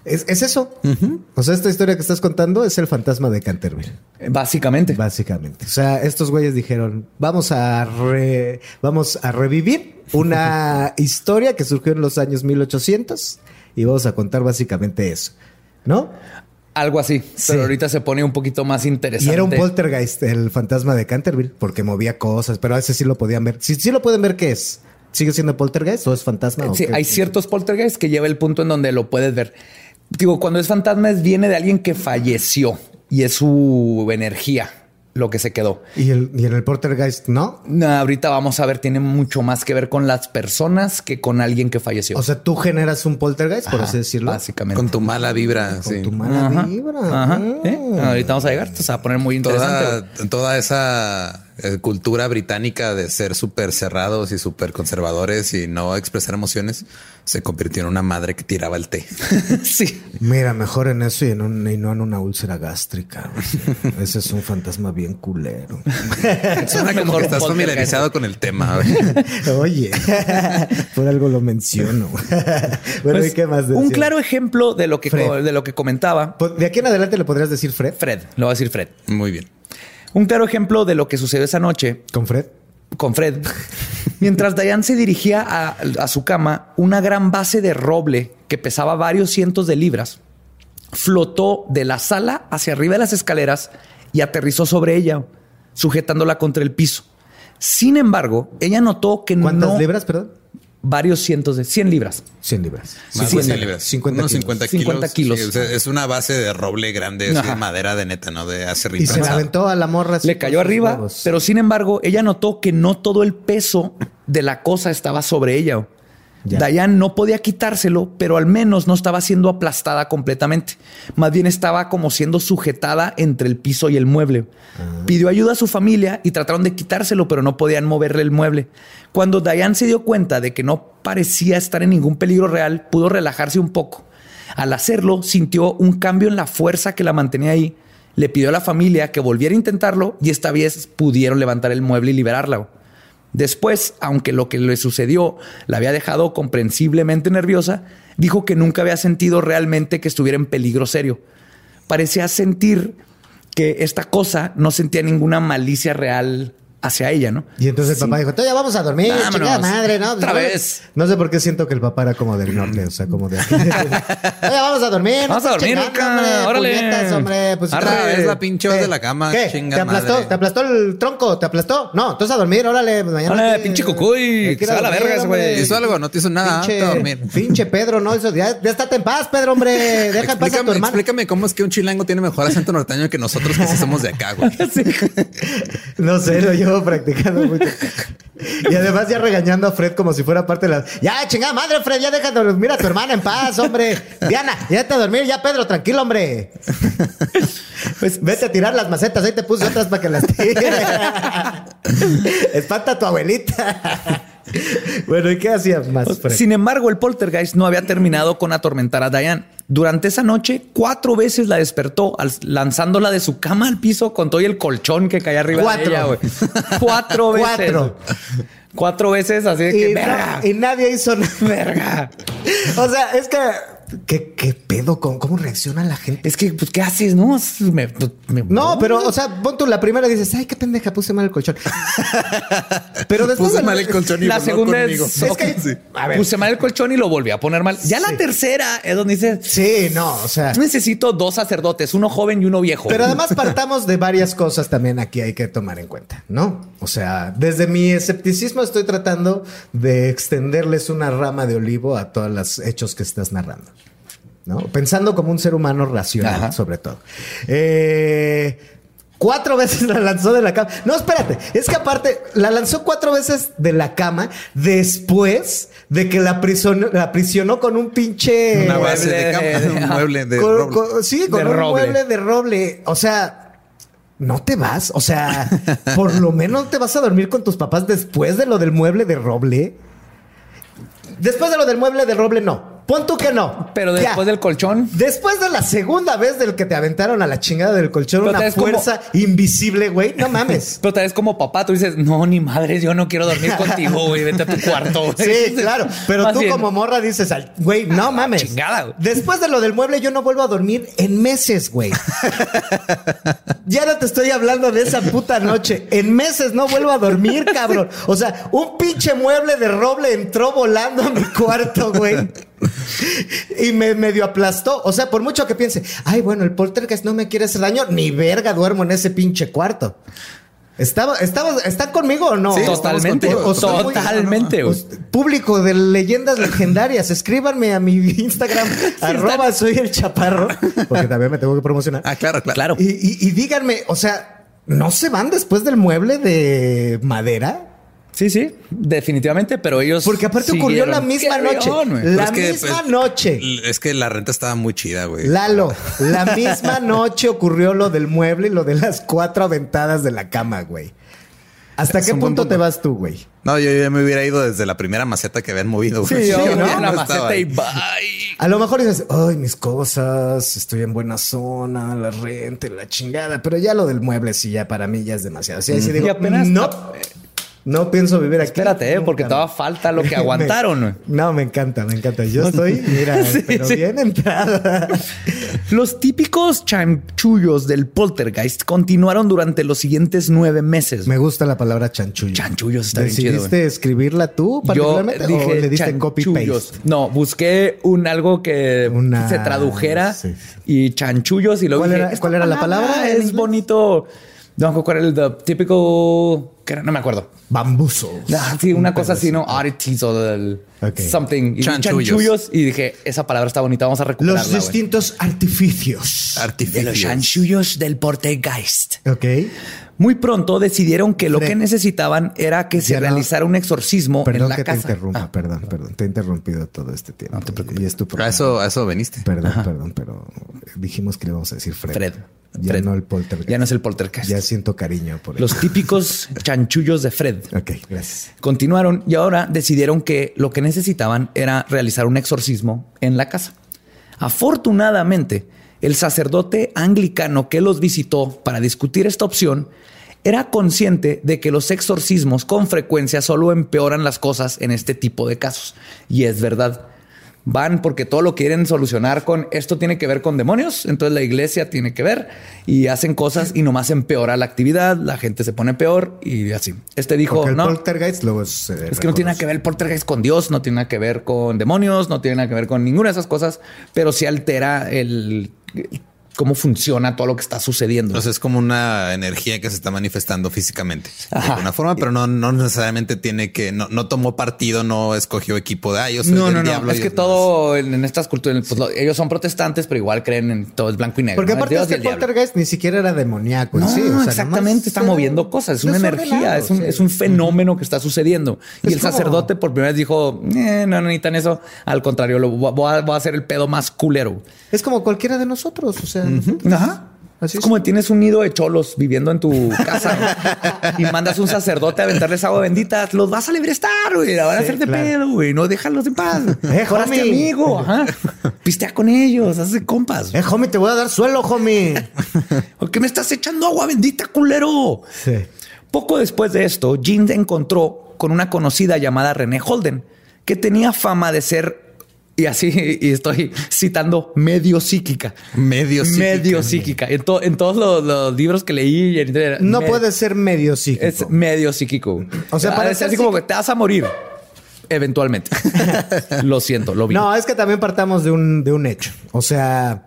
¿Es, es eso? O sea, esta historia que estás contando es el fantasma de Canterville. Básicamente. Básicamente. O sea, estos güeyes dijeron, vamos a re- vamos a revivir una historia que surgió en los años 1800 y vamos a contar básicamente eso. ¿No? Algo así. Sí. Pero ahorita se pone un poquito más Y interesante. era un poltergeist, el fantasma de Canterville, porque movía cosas, pero a ese sí lo podían ver. Sí, sí lo pueden ver, ¿qué es? ¿Sigue siendo poltergeist o es fantasma? o Sí, qué? hay ciertos poltergeists que lleva el punto en donde lo puedes ver. Digo, cuando es fantasma es viene de alguien que falleció y es su energía lo que se quedó. ¿Y, el, y en el Portergeist no? No, ahorita vamos a ver, tiene mucho más que ver con las personas que con alguien que falleció. O sea, tú generas un poltergeist, por así decirlo. Básicamente. Con tu mala vibra. Con sí. tu mala Ajá, vibra. ajá. Mm. ¿Eh? Ahorita vamos a llegar, se va a poner muy interesante. Toda, toda esa eh, cultura británica de ser súper cerrados y súper conservadores y no expresar emociones se convirtió en una madre que tiraba el té. sí. Mira, mejor en eso y, en un, y no en una úlcera gástrica. Ese es un fantasma bien culero. Suena como Mejor que estás familiarizado con el tema. Oye, por algo lo menciono. bueno, Pues, ¿y qué más un claro ejemplo de lo que, de lo que comentaba Pues, De aquí en adelante le podrías decir Fred. Fred, lo va a decir Fred. Muy bien. Un claro ejemplo de lo que sucedió esa noche ¿Con Fred? con Fred. Mientras Diane se dirigía a, a su cama, una gran base de roble que pesaba varios cientos de libras flotó de la sala hacia arriba de las escaleras y aterrizó sobre ella, sujetándola contra el piso. Sin embargo, ella notó que ¿Cuántas no libras, perdón? Varios cientos de 100 libras. 100 libras. Más sí, de sí. 100 libras. 50 Unos kilos. 50 kilos. 50 kilos. Sí, o sea, es una base de roble grande, es de madera de neta, ¿no? De hace Y se la aventó a la morra. Le cayó arriba, huevos. pero sin embargo, ella notó que no todo el peso de la cosa estaba sobre ella. Ya. Diane no podía quitárselo, pero al menos no estaba siendo aplastada completamente. Más bien estaba como siendo sujetada entre el piso y el mueble. Ah. Pidió ayuda a su familia y trataron de quitárselo, pero no podían moverle el mueble. Cuando Diane se dio cuenta de que no parecía estar en ningún peligro real, pudo relajarse un poco. Al hacerlo, sintió un cambio en la fuerza que la mantenía ahí. Le pidió a la familia que volviera a intentarlo y esta vez pudieron levantar el mueble y liberarla. Después, aunque lo que le sucedió la había dejado comprensiblemente nerviosa, dijo que nunca había sentido realmente que estuviera en peligro serio. Parecía sentir que esta cosa no sentía ninguna malicia real hacia ella, ¿no? Y entonces el papá dijo, "Tú ya vamos a dormir, chingada madre, ¿no? Otra Pues, vez. No sé por qué siento que el papá era como del norte, o sea, como de... Oye, vamos a dormir. Vamos a dormir, Luca, hombre, órale. puñetas, hombre. Pues, Arre, otra es la pinche de la cama, ¿Qué? chinga ¿Te aplastó? madre. ¿Te aplastó el tronco? ¿Te aplastó? No, entonces a dormir, órale. pues, Mañana Órale, pinche cucuy, que se va a la verga güey. ¿Hizo algo? ¿No te hizo nada? Pinche, a dormir. pinche Pedro, ¿no? Eso, ya, ya estate en paz, Pedro, hombre. Deja en paz a tu Explícame, hermano. explícame cómo es que un chilango tiene mejor acento norteño que nosotros que sí somos de acá, güey. No sé, lo practicando mucho. Y además ya regañando a Fred como si fuera parte de la... Ya, chingada madre, Fred, ya deja de dormir a tu hermana en paz, hombre. Diana, ya te a dormir, ya Pedro, tranquilo, hombre. Pues vete a tirar las macetas, ahí te puse otras para que las tire. Espanta a tu abuelita. Bueno, ¿y qué hacías más? Sin embargo, el poltergeist no había terminado con atormentar a Diane. Durante esa noche, cuatro veces la despertó, lanzándola de su cama al piso con todo y el colchón que caía arriba Cuatro. de ella, güey. Cuatro veces. Cuatro. Cuatro veces, así de que, Y, verga, no- y nadie hizo nada. verga. O sea, es que... ¿Qué, qué pedo? con ¿Cómo reacciona la gente? Es que, pues, ¿qué haces, no? Me- me- No, pero, o sea, pon tú la primera dices, ay, qué pendeja, puse mal el colchón. pero después Puse mal el colchón y la segunda es, Es que- a ver. puse mal el colchón y lo volví a poner mal. Ya la tercera es donde dice, Sí, no, o sea. necesito dos sacerdotes, uno joven y uno viejo. Pero además partamos de varias cosas también aquí hay que tomar en cuenta, ¿no? O sea, desde mi escepticismo estoy tratando de extenderles una rama de olivo a todos los hechos que estás narrando, ¿no? Pensando como un ser humano racional, Ajá. sobre todo. Eh, Cuatro veces la lanzó de la cama. No, espérate. Es que aparte, la lanzó cuatro veces de la cama después de que la, aprisionó con un pinche... Una base de cama, de- un mueble de Con- roble. con- sí, con De un roble. mueble de roble. O sea, no te vas. O sea, por lo menos te vas a dormir con tus papás después de lo del mueble de roble. Después de lo del mueble de roble, no. Pon tú que no. Pero Ya. después del colchón. Después de la segunda vez del que te aventaron a la chingada del colchón, Pero una como- fuerza invisible, güey. No mames. Pero tal vez como papá, tú dices, no, ni madres, yo no quiero dormir contigo, güey, vete a tu cuarto. güey". Sí, claro. Pero Más tú bien, como morra dices, al- güey, no mames. chingada, güey. Después de lo del mueble, yo no vuelvo a dormir en meses, güey. ya no te estoy hablando de esa puta noche. En meses no vuelvo a dormir, cabrón. O sea, un pinche mueble de roble entró volando a mi cuarto, güey. Y me medio aplastó. O sea, por mucho que piense, ay, bueno, el poltergeist no me quiere hacer daño, ni verga duermo en ese pinche cuarto. ¿Estaba, estaba, ¿Están conmigo o no? Sí, totalmente. O- o estoy muy- Totalmente, o- Público de leyendas legendarias, escríbanme a mi Instagram, arroba soy el chaparro, porque también me tengo que promocionar. Ah, claro, claro. Claro. Y, y- y díganme, o sea, ¿no se van después del mueble de madera? Sí, sí, definitivamente, pero ellos. Porque aparte ocurrió la misma noche. león. La misma pues, noche. Es que la renta estaba muy chida, güey. Lalo, la misma noche ocurrió lo del mueble y lo de las cuatro aventadas de la cama, güey. ¿Hasta Es qué punto punto. te vas tú, güey? No, yo ya me hubiera ido desde la primera maceta que habían movido. güey. Sí, yo Sí, ¿no? la No maceta y bye. A lo mejor dices, ay, mis cosas, estoy en buena zona, la renta, y la chingada, pero ya lo del mueble sí, ya para mí ya es demasiado. Sí, ahí sí digo, Y apenas- no, no pienso vivir aquí. Espérate, eh, porque más". todavía falta lo que aguantaron. güey. no, me encanta, me encanta. Yo estoy, mira, Sí, pero sí. bien entrada. Los típicos chanchullos del poltergeist continuaron durante los siguientes nueve meses. Me gusta la palabra chanchullo. Chanchullos está bien chido, ¿Decidiste escribirla tú Yo particularmente dije o le diste copy chanchullos. paste? No, busqué un algo que Una- se tradujera sí. y chanchullos y luego ¿Cuál dije, era- "Esta cuál era la palabra Es bonito. No me cuál era el the No me acuerdo. Bambusos. Ah, sí, una cosa así, ¿no? Oddities o del something. Y Chanchullos. chanchullos. Y dije, esa palabra está bonita, vamos a recuperarla. Los distintos artificios. De los Artificios. chanchullos del poltergeist. Ok. Muy pronto decidieron que lo Fred. que necesitaban era que se no- realizara un exorcismo Perdón en la que casa. te interrumpa, Ah, perdón, perdón. Te he interrumpido todo este tiempo. No te preocupes. Y es tu A programa. eso, a eso veniste. Perdón, perdón, pero dijimos que le íbamos a decir Fred. Fred. Ya Fred. no el poltergeist. Ya no es el poltergeist. Ya siento cariño por él. Los típicos chanchullos de Fred. Ok, gracias. Continuaron y ahora decidieron que lo que necesitaban era realizar un exorcismo en la casa. Afortunadamente, el sacerdote anglicano que los visitó para discutir esta opción era consciente de que los exorcismos con frecuencia solo empeoran las cosas en este tipo de casos. Y es verdad. Van porque todo lo quieren solucionar con esto tiene que ver con demonios, entonces la iglesia tiene que ver y hacen cosas y nomás empeora la actividad, la gente se pone peor y así. Este dijo, Porque el no, poltergeist luego se es que no tiene nada que ver el poltergeist con Dios, no tiene nada que ver con demonios, no tiene nada que ver con ninguna de esas cosas, pero sí altera el, cómo funciona todo lo que está sucediendo. Entonces es como una energía que se está manifestando físicamente de alguna forma, pero no, no necesariamente tiene que, no, no tomó partido, no escogió equipo de ah, soy no, no, no. Es que demás". todo en, en estas culturas, pues, lo- ellos son protestantes, pero igual creen en todo es blanco y negro. Porque ¿no? El aparte este poltergeist ni siquiera era demoníaco. No, sí, o sea, exactamente, está moviendo cosas, es una energía, es un, sí. es un fenómeno que está sucediendo. y Es el como- sacerdote por primera vez dijo, "Eh, no, no necesitan eso, al contrario, lo, voy, a, voy a hacer el pedo más culero. Es como cualquiera de nosotros, o sea, Ajá. Así es es. como tienes un nido de cholos viviendo en tu casa ¿no? y mandas un sacerdote a aventarles agua bendita, los vas a librestar, güey, la van a hacer de claro. pedo, güey, no déjalos en paz. Eh, homie. amigo, ajá. Pistea con ellos, hace compas. eh, homie, te voy a dar suelo, homie. ¿Por qué me estás echando agua bendita, culero? Sí. Poco después de esto, se encontró con una conocida llamada René Holden, que tenía fama de ser, y así, y estoy citando, medio psíquica. Medio psíquica. Medio psíquica. En, to- en todos los, los libros que leí. en- No me- puede ser medio psíquico. Es medio psíquico. O sea, ser ser así como que te vas a morir. Eventualmente. lo siento, lo vi. No, es que también partamos de un, de un hecho. O sea,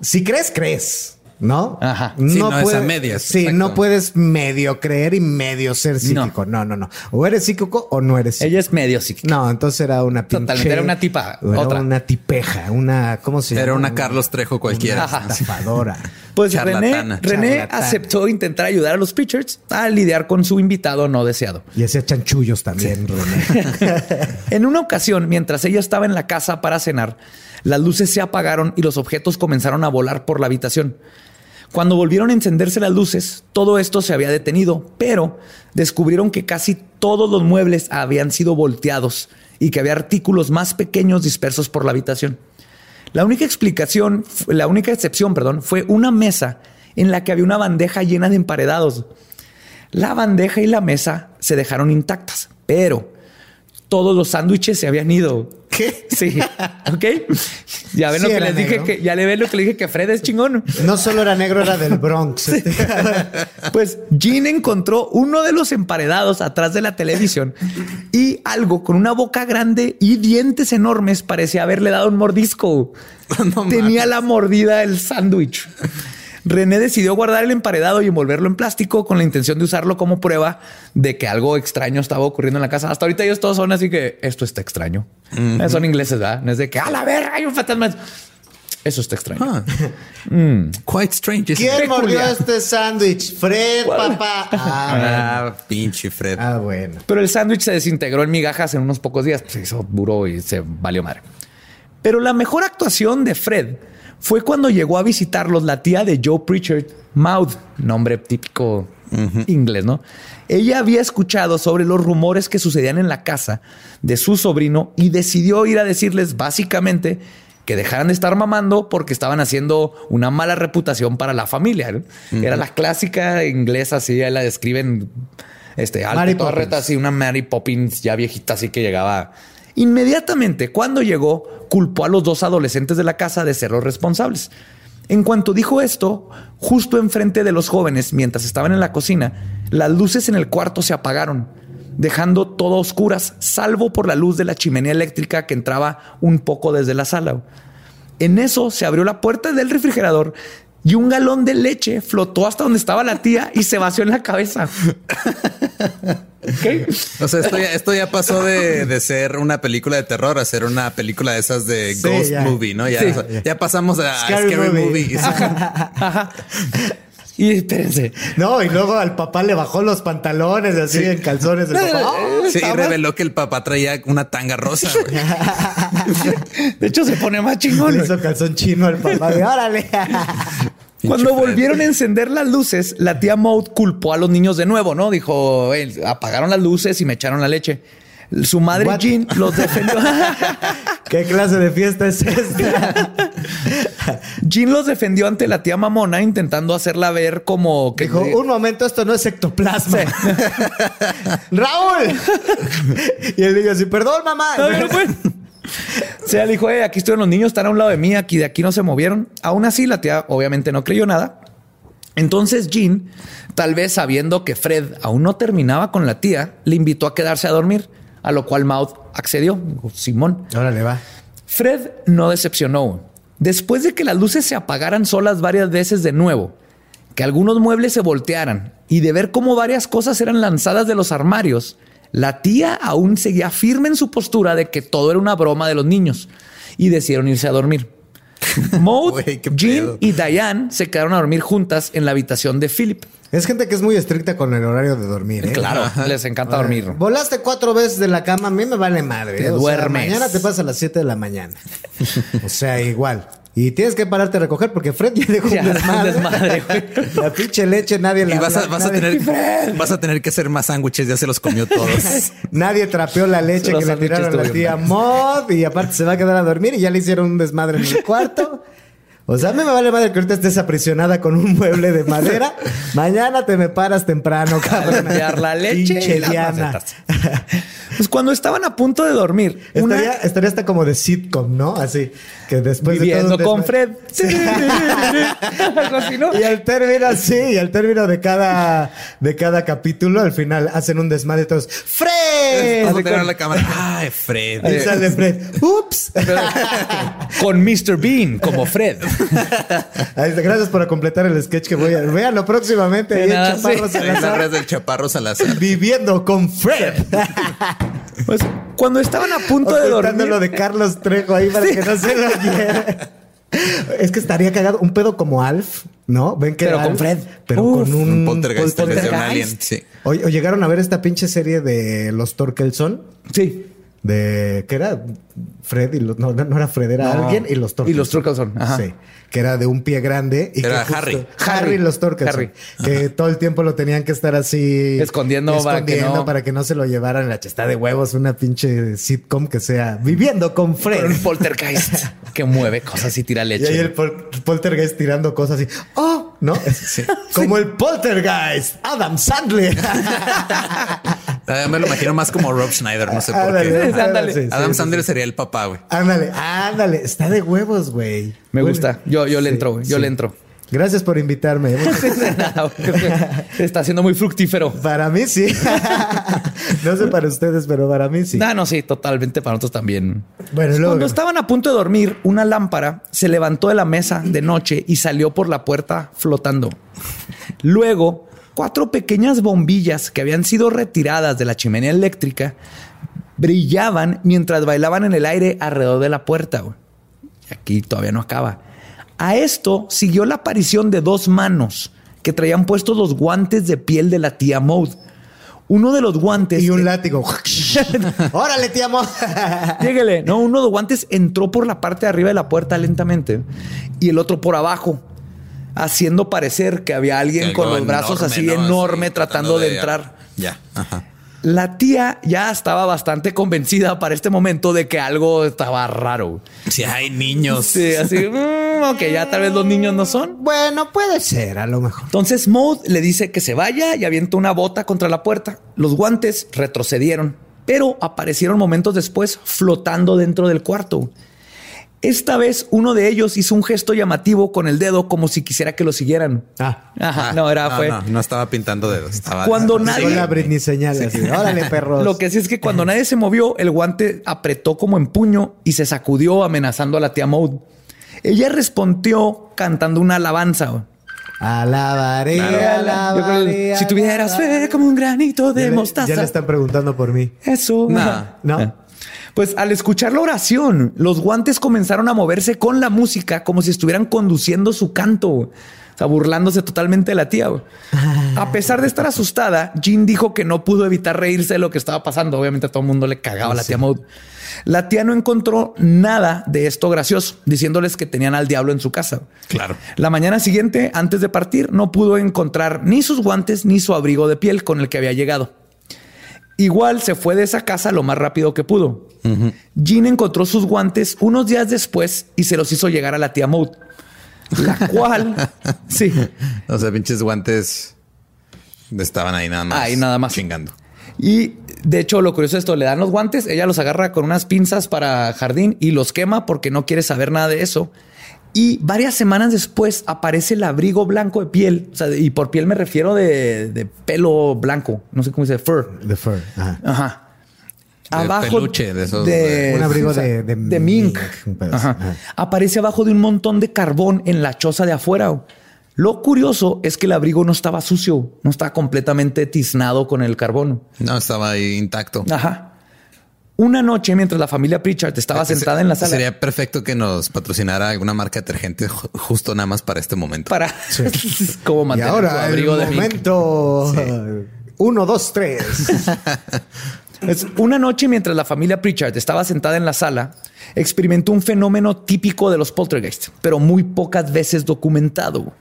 si crees, crees. ¿No? Ajá. Sí, no es a medias, Sí, exacto. no puedes medio creer y medio ser psíquico. No, no, no. O eres psíquico o no eres psíquico. Ella es medio psíquica. No, entonces era una pinche... Totalmente, era una tipa, Era otra. una tipeja, una... ¿Cómo se llama? Era una Carlos Trejo cualquiera. Ajá. Una estafadora. Pues René, Charlatana. René Charlatana. aceptó intentar ayudar a los Preachers a lidiar con su invitado no deseado. Y hacía chanchullos también, René. En una ocasión, mientras ella estaba en la casa para cenar, las luces se apagaron y los objetos comenzaron a volar por la habitación. Cuando volvieron a encenderse las luces, todo esto se había detenido, pero descubrieron que casi todos los muebles habían sido volteados y que había artículos más pequeños dispersos por la habitación. La única explicación, la única excepción, perdón, fue una mesa en la que había una bandeja llena de emparedados. La bandeja y la mesa se dejaron intactas, pero todos los sándwiches se habían ido. ¿Qué? Sí. Ok. Ya ven Sí lo que les dije que ya le ven lo que le dije que Fred es chingón. No solo era negro, era del Bronx. Pues Jean encontró uno de los emparedados atrás de la televisión y algo con una boca grande y dientes enormes parecía haberle dado un mordisco. No Tenía mames. la mordida del sándwich. René decidió guardar el emparedado y envolverlo en plástico con la intención de usarlo como prueba de que algo extraño estaba ocurriendo en la casa. Hasta ahorita ellos todos son así que esto está extraño. Eh, Son ingleses, ¿verdad? No es de que a la verga hay un fantasma. Eso está extraño. Ah. Mm. Quite strange. ¿Quién mordió este sándwich? Fred, papá. Ah, Ah, pinche Fred. ah, bueno. Pero el sándwich se desintegró en migajas en unos pocos días. Se hizo duro y se valió madre. Pero la mejor actuación de Fred fue cuando llegó a visitarlos la tía de Joe Pritchard, Maud, nombre típico inglés, ¿no? Ella había escuchado sobre los rumores que sucedían en la casa de su sobrino y decidió ir a decirles básicamente que dejaran de estar mamando porque estaban haciendo una mala reputación para la familia. ¿no? Era la clásica inglesa, así la describen este, Mary Poppins. así una Mary Poppins ya viejita, así que llegaba. Inmediatamente, cuando llegó, culpó a los dos adolescentes de la casa de ser los responsables. En cuanto dijo esto, justo enfrente de los jóvenes, mientras estaban en la cocina, las luces en el cuarto se apagaron, dejando todo a oscuras, salvo por la luz de la chimenea eléctrica que entraba un poco desde la sala. En eso se abrió la puerta del refrigerador y un galón de leche flotó hasta donde estaba la tía y se vació en la cabeza. ¿Qué? O sea, esto ya, esto ya pasó de, de ser una película de terror a ser una película de esas de Sí, Ghost ya. Movie, ¿no? Ya, Sí. o sea, ya pasamos a Scary Scary, movie. Movie. Ajá. Y espérense. No, y luego al papá le bajó los pantalones así en calzones. El papá. ¡Oh! Sí, y reveló que el papá traía una tanga rosa. De hecho, se pone más Le chingón. hizo calzón chino al papá. De, órale. Cuando volvieron a encender las luces, la tía Maud culpó a los niños de nuevo, ¿no? Dijo, "Eh, apagaron las luces y me echaron la leche. Su madre What? Jean los defendió. ¿Qué clase de fiesta es esta? Jean los defendió ante la tía mamona, intentando hacerla ver como que Dijo, un momento, esto no es ectoplasma. ¡Raúl! y el niño así, perdón, mamá. No, no fue. O sea, le dijo, eh, aquí estuvieron los niños, están a un lado de mí, aquí de aquí no se movieron. Aún así, la tía obviamente no creyó nada. Entonces Jean, tal vez sabiendo que Fred aún no terminaba con la tía, le invitó a quedarse a dormir, a lo cual Maud accedió. Simón. Órale, va. Fred no decepcionó. Después de que las luces se apagaran solas varias veces de nuevo, que algunos muebles se voltearan y de ver cómo varias cosas eran lanzadas de los armarios, la tía aún seguía firme en su postura de que todo era una broma de los niños y decidieron irse a dormir. Maud, Jean y Diane se quedaron a dormir juntas en la habitación de Philip. Es gente que es muy estricta con el horario de dormir, ¿eh? Claro, les encanta dormir. Volaste cuatro veces de la cama, a mí me vale madre. Te duermes. mañana te pasa a las 7 de la mañana. o sea, igual. Y tienes que pararte a recoger porque Fred ya dejó Ya, un desmadre. La pinche leche nadie Y la vas a, vas, a nadie- tener, vas a tener que hacer más sándwiches, ya se los comió todos. Nadie trapeó la leche que le tiraron a la tía Mod y aparte se va a quedar a dormir y ya le hicieron un desmadre en el cuarto. O sea, a mí me vale madre que ahorita estés aprisionada con un mueble de madera. Mañana te me paras temprano, cabrón. la leche Pinche y Diana. Pues cuando estaban a punto de dormir, una- Estaría, estaría hasta como de sitcom, ¿no? Así que después viviendo de todo con Fred. Algo así, ¿no? Y al término, sí, y al término de cada, de cada capítulo, al final hacen un desmadre todos, ¡Fred! Vas a tener la cámara. Ay, Fred. Y sale Fred, ¡ups! Con Mr. Bean como Fred. Ahí está, gracias por completar el sketch que voy a... Véanlo próximamente ahí De nada, Chaparro sí. Ahí Salazar, redes del Chaparro Salazar. Viviendo con Fred. Pues cuando estaban a punto de dormir. lo de Carlos Trejo ahí para que no se lo Es que estaría cagado un pedo como Alf, ¿no? Ven que Pero Alf, con Fred. Pero Uf. con un, Un poltergeist vez de un poltergeist. alien. Sí. O, o llegaron a ver esta pinche serie de los Torkelson. Sí. De que era Fred y los, no, no era Fred, era No. alguien y los Torkelson. Y los Torkelson, ajá. Sí. Que era de un pie grande. Y Era que Harry. Harry y los Torkelson. Harry. Que todo el tiempo lo tenían que estar así. Escondiendo para que escondiendo no- para que no se lo llevaran la chesta de huevos. Una pinche sitcom que sea viviendo con Fred. Con un poltergeist que mueve cosas y tira Y leche. ahí el pol- poltergeist tirando cosas así. ¡Oh! ¿No? Es- Como el poltergeist. Adam Sandler. Ah, Me lo imagino más como Rob Schneider, no sé por Ándale, qué. ándale. ándale, sí, sí, Adam sí, Sandler sí. sería el papá, güey. Ándale, ándale. Está de huevos, güey. Me gusta. Yo, yo le entro, güey. Yo le entro. Gracias por invitarme. Está siendo muy fructífero. Para mí sí. No sé para ustedes, pero para mí sí. No, no, sí, totalmente para nosotros también. Bueno, luego- Cuando estaban a punto de dormir, una lámpara se levantó de la mesa de noche y salió por la puerta flotando. Luego, cuatro pequeñas bombillas que habían sido retiradas de la chimenea eléctrica brillaban mientras bailaban en el aire alrededor de la puerta. Aquí todavía no acaba. A esto siguió la aparición de dos manos que traían puestos los guantes de piel de la tía Maud. Uno de los guantes Y un látigo. Órale, te amo. Lléguele. No, uno de los guantes entró por la parte de arriba de la puerta lentamente y el otro por abajo, haciendo parecer que había alguien Algo con los brazos enorme, así ¿no? enorme Así, tratando de entrar. Ya. Ajá. La tía ya estaba bastante convencida para este momento de que algo estaba raro. Si hay niños. Sí, así, mm, ok, ya tal vez los niños no son. Bueno, puede ser, a lo mejor. Entonces Maud le dice que se vaya y avienta una bota contra la puerta. Los guantes retrocedieron, pero aparecieron momentos después flotando dentro del cuarto. Esta vez uno de ellos hizo un gesto llamativo con el dedo como si quisiera que lo siguieran. Ah. Ajá, Ah, no, era fue. No, no estaba pintando dedos. Estaba Cuando Sí. nadie- la Britney señal así. Órale, perros. Lo que sí es que cuando nadie se movió, el guante apretó como en puño y se sacudió amenazando a la tía Maud. Ella respondió cantando una alabanza. Alabaré, Claro. Alabaré. si tuvieras fe como un granito de Ya le- mostaza. Ya le están preguntando por mí. Eso. Nah. No. Pues al escuchar la oración, los guantes comenzaron a moverse con la música como si estuvieran conduciendo su canto. O sea, burlándose totalmente de la tía. A pesar de estar asustada, Jean dijo que no pudo evitar reírse de lo que estaba pasando. Obviamente a todo el mundo le cagaba a la tía Maud. La tía no encontró nada de esto gracioso, diciéndoles que tenían al diablo en su casa. Claro. La mañana siguiente, antes de partir, no pudo encontrar ni sus guantes ni su abrigo de piel con el que había llegado. Igual se fue de esa casa lo más rápido que pudo. Jean encontró sus guantes unos días después y se los hizo llegar a la tía Maud, la cual, sí, O sea, pinches guantes estaban ahí nada más. Ahí nada más. Chingando. Y de hecho, lo curioso es esto: le dan los guantes, ella los agarra con unas pinzas para jardín y los quema porque no quiere saber nada de eso. Y varias semanas después aparece el abrigo blanco de piel. O sea, y por piel me refiero de, de pelo blanco. No sé cómo se dice, fur. The Fur. Ajá. Ajá. De peluche, de esos de- Un abrigo o sea, de- de mink. mink, un pedazo. Ajá. Ajá. Aparece abajo de un montón de carbón en la choza de afuera. Lo curioso es que el abrigo no estaba sucio, no estaba completamente tiznado con el carbón. No, estaba ahí intacto. Ajá. Una noche, mientras la familia Pritchard estaba sentada en la sala Sería perfecto que nos patrocinara alguna marca de detergente ju- justo nada más para este momento. para como Y mantener tu ahora abrigo el de momento. Uno, dos, tres. Es una noche mientras la familia Pritchard estaba sentada en la sala, experimentó un fenómeno típico de los poltergeist, pero muy pocas veces documentado.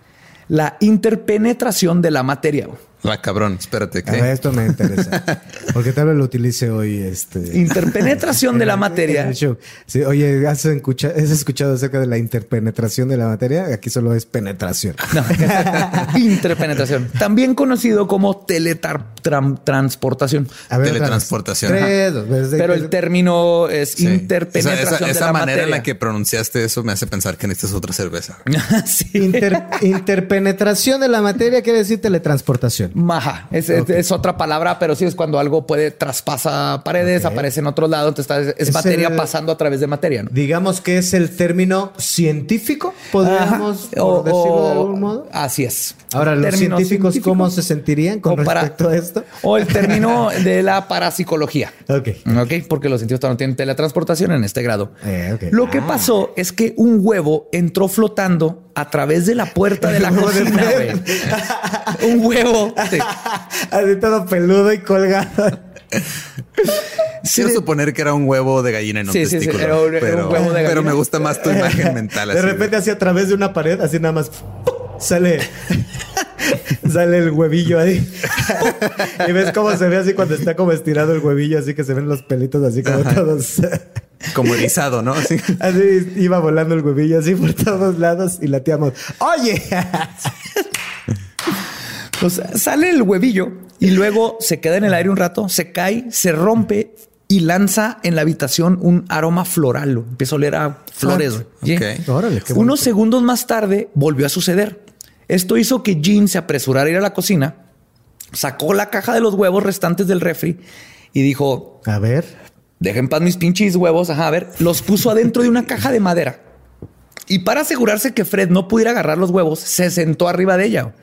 La interpenetración de la materia. La cabrón, espérate. A ver, ¿qué? esto me interesa. Porque tal vez lo utilice hoy. Este, Interpenetración de la materia. Sí, oye, ¿has escuchado, ¿has escuchado acerca de la interpenetración de la materia? Aquí solo es penetración. No. Interpenetración. También conocido como teletransportación. Teletransportación. Tres, dos veces. Pero el término es Sí. interpenetración Esa, esa- de esa la manera materia. en la que pronunciaste eso me hace pensar que necesitas otra cerveza. sí. Inter- interpenetración de la materia quiere decir teletransportación. Maja, es, es- es otra palabra, pero sí es cuando algo puede traspasa paredes, aparece en otro lado, entonces es, Es materia el- pasando a través de materia. ¿no? Digamos que es el término científico, podríamos O- decirlo de algún modo. Así es. Ahora, los científicos, científico ¿cómo se sentirían con para- respecto a esto? O el término de la parapsicología. Ok. Ok, porque los científicos no tienen teletransportación en este grado. Eh. Lo que Ah. pasó es que un huevo entró flotando a través de la puerta de la de cocina. Güey. un huevo. sí. Así todo peludo y colgado. Quiero Sí, suponer que era un huevo de gallina en un Sí, sí, sí, testículo. era un- era un pero, huevo de pero gallina. me gusta más tu imagen mental. De así repente, así a través de una pared, así nada más sale. Sale el huevillo ahí. y ves cómo se ve así cuando está como estirado el huevillo, así que se ven los pelitos así como todos. Como erizado, ¿no? Así. Así iba volando el huevillo así por todos lados y la tía Maud, Oye, Pues sale el huevillo y luego se queda en el aire un rato, se cae, se rompe y lanza en la habitación un aroma floral. Empieza a oler a flores. güey. Ok. ¿Sí? Órale, qué Unos segundos más tarde volvió a suceder. Esto hizo que Jean se apresurara a ir a la cocina, sacó la caja de los huevos restantes del refri y dijo: A ver. Dejen paz mis pinches huevos. Ajá, a ver, los puso adentro de una caja de madera. Y para asegurarse que Fred no pudiera agarrar los huevos, se sentó arriba de ella.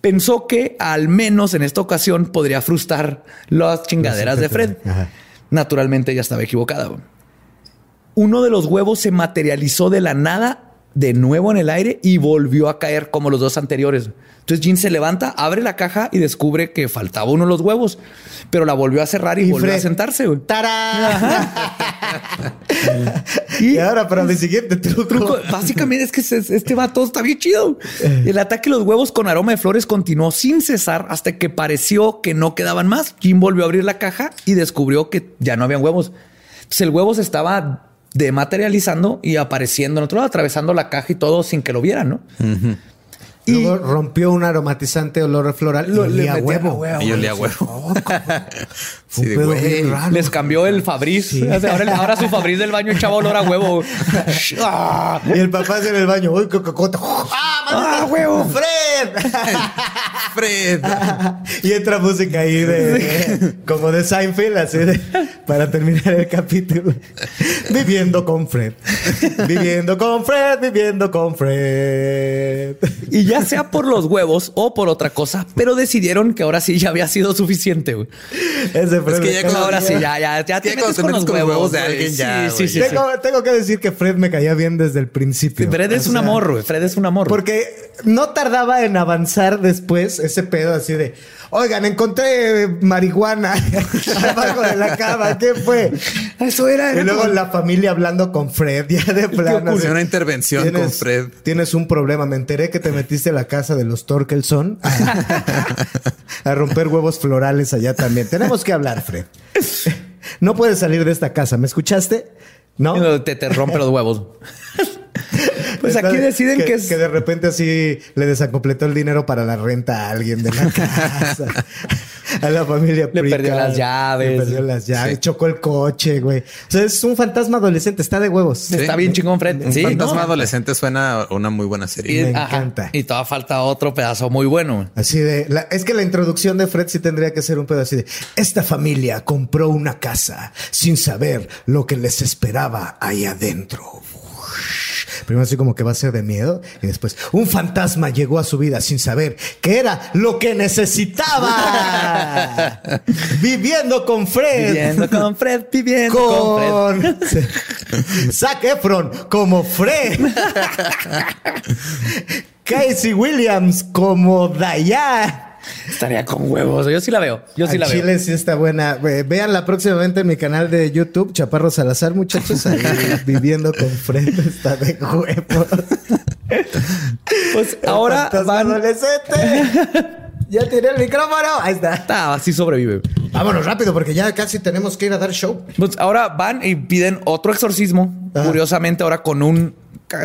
Pensó que al menos en esta ocasión podría frustrar las chingaderas de Fred. Ajá. Naturalmente ella estaba equivocada. Uno de los huevos se materializó de la nada de nuevo en el aire y volvió a caer como los dos anteriores. Entonces Jean se levanta, abre la caja y descubre que faltaba uno de los huevos, pero la volvió a cerrar y, Y volvió Fred- a sentarse. güey. ¡Tarán! Y y ahora para mi siguiente truco. truco, básicamente es que este vato está bien chido. El ataque de los huevos con aroma de flores continuó sin cesar hasta que pareció que no quedaban más. Jim volvió a abrir la caja y descubrió que ya no habían huevos. Entonces el huevo se estaba dematerializando y apareciendo en otro lado, atravesando la caja y todo sin que lo vieran, ¿no? Y Luego rompió un aromatizante olor floral lo- y olía a metía huevo. Y olía a huevo. Sí, Un de, pedo güey. bien raro. les cambió el Fabriz. Ahora, ahora su Fabriz del baño echaba olor a huevo. Y el papá hace en el baño. ¡Uy, cococota! ¡Ah, Ah, huevo. ¡Fred! Fred. y entra música ahí de como de Seinfeld, así de, para terminar el capítulo. Viviendo con Fred. Viviendo con Fred, viviendo con Fred. Y ya sea por los huevos o por otra cosa, pero decidieron que ahora sí ya había sido suficiente. güey. Ese Fred Es que ya Ahora sí, ya, ya, ya te metes con los con huevos huevos de alguien, Sí, ya, sí, sí, sí. Tengo, tengo que decir que Fred me caía bien desde el principio. Fred es O un amor, güey. Fred es un amor. Porque no tardaba en avanzar después ese pedo así de, oigan, encontré marihuana abajo de la cama, ¿qué fue? eso era. Y luego la familia hablando con Fred, ya de plano. Una intervención "Tienes- con Fred". Tienes un problema. Me enteré que te metiste la casa de los Torkelson a romper huevos florales allá también. Tenemos que hablar, Fred. No puedes salir de esta casa. ¿Me escuchaste? ¿No? Te, te rompe los huevos. Pues aquí deciden que, es. que de repente así le desacompletó el dinero para la renta a alguien de la casa. a la familia Le perdió las llaves. Le perdió las llaves. Sí. Chocó el coche, güey. O sea, es un fantasma adolescente. Está de huevos. Está bien chingón, Fred. Un Sí, fantasma ¿no? adolescente suena una muy buena Y, serie. Me ajá, encanta. y todavía falta otro pedazo muy bueno. Así de, la- es que la introducción de Fred sí tendría que ser un pedo así de, esta familia compró una casa sin saber lo que les esperaba ahí adentro. Primero así como que va a ser de miedo y después un fantasma llegó a su vida sin saber que era lo que necesitaba. Viviendo con Fred. Viviendo con Fred, viviendo con, Fred. Zac Efron como Fred. Casey Williams como Diane. Estaría con huevos. Yo sí la veo. Yo sí Al la veo. Chile sí está buena. Véanla próximamente en mi canal de YouTube, Chaparro Salazar, muchachos. Ahí viviendo con Fred está de huevos. Pues ahora van. adolescente. Ya tiré el micrófono. Ahí está. Ah, así sobrevive. Vámonos rápido porque ya casi tenemos que ir a dar show. Pues ahora van y piden otro exorcismo. Ajá. Curiosamente, ahora con un,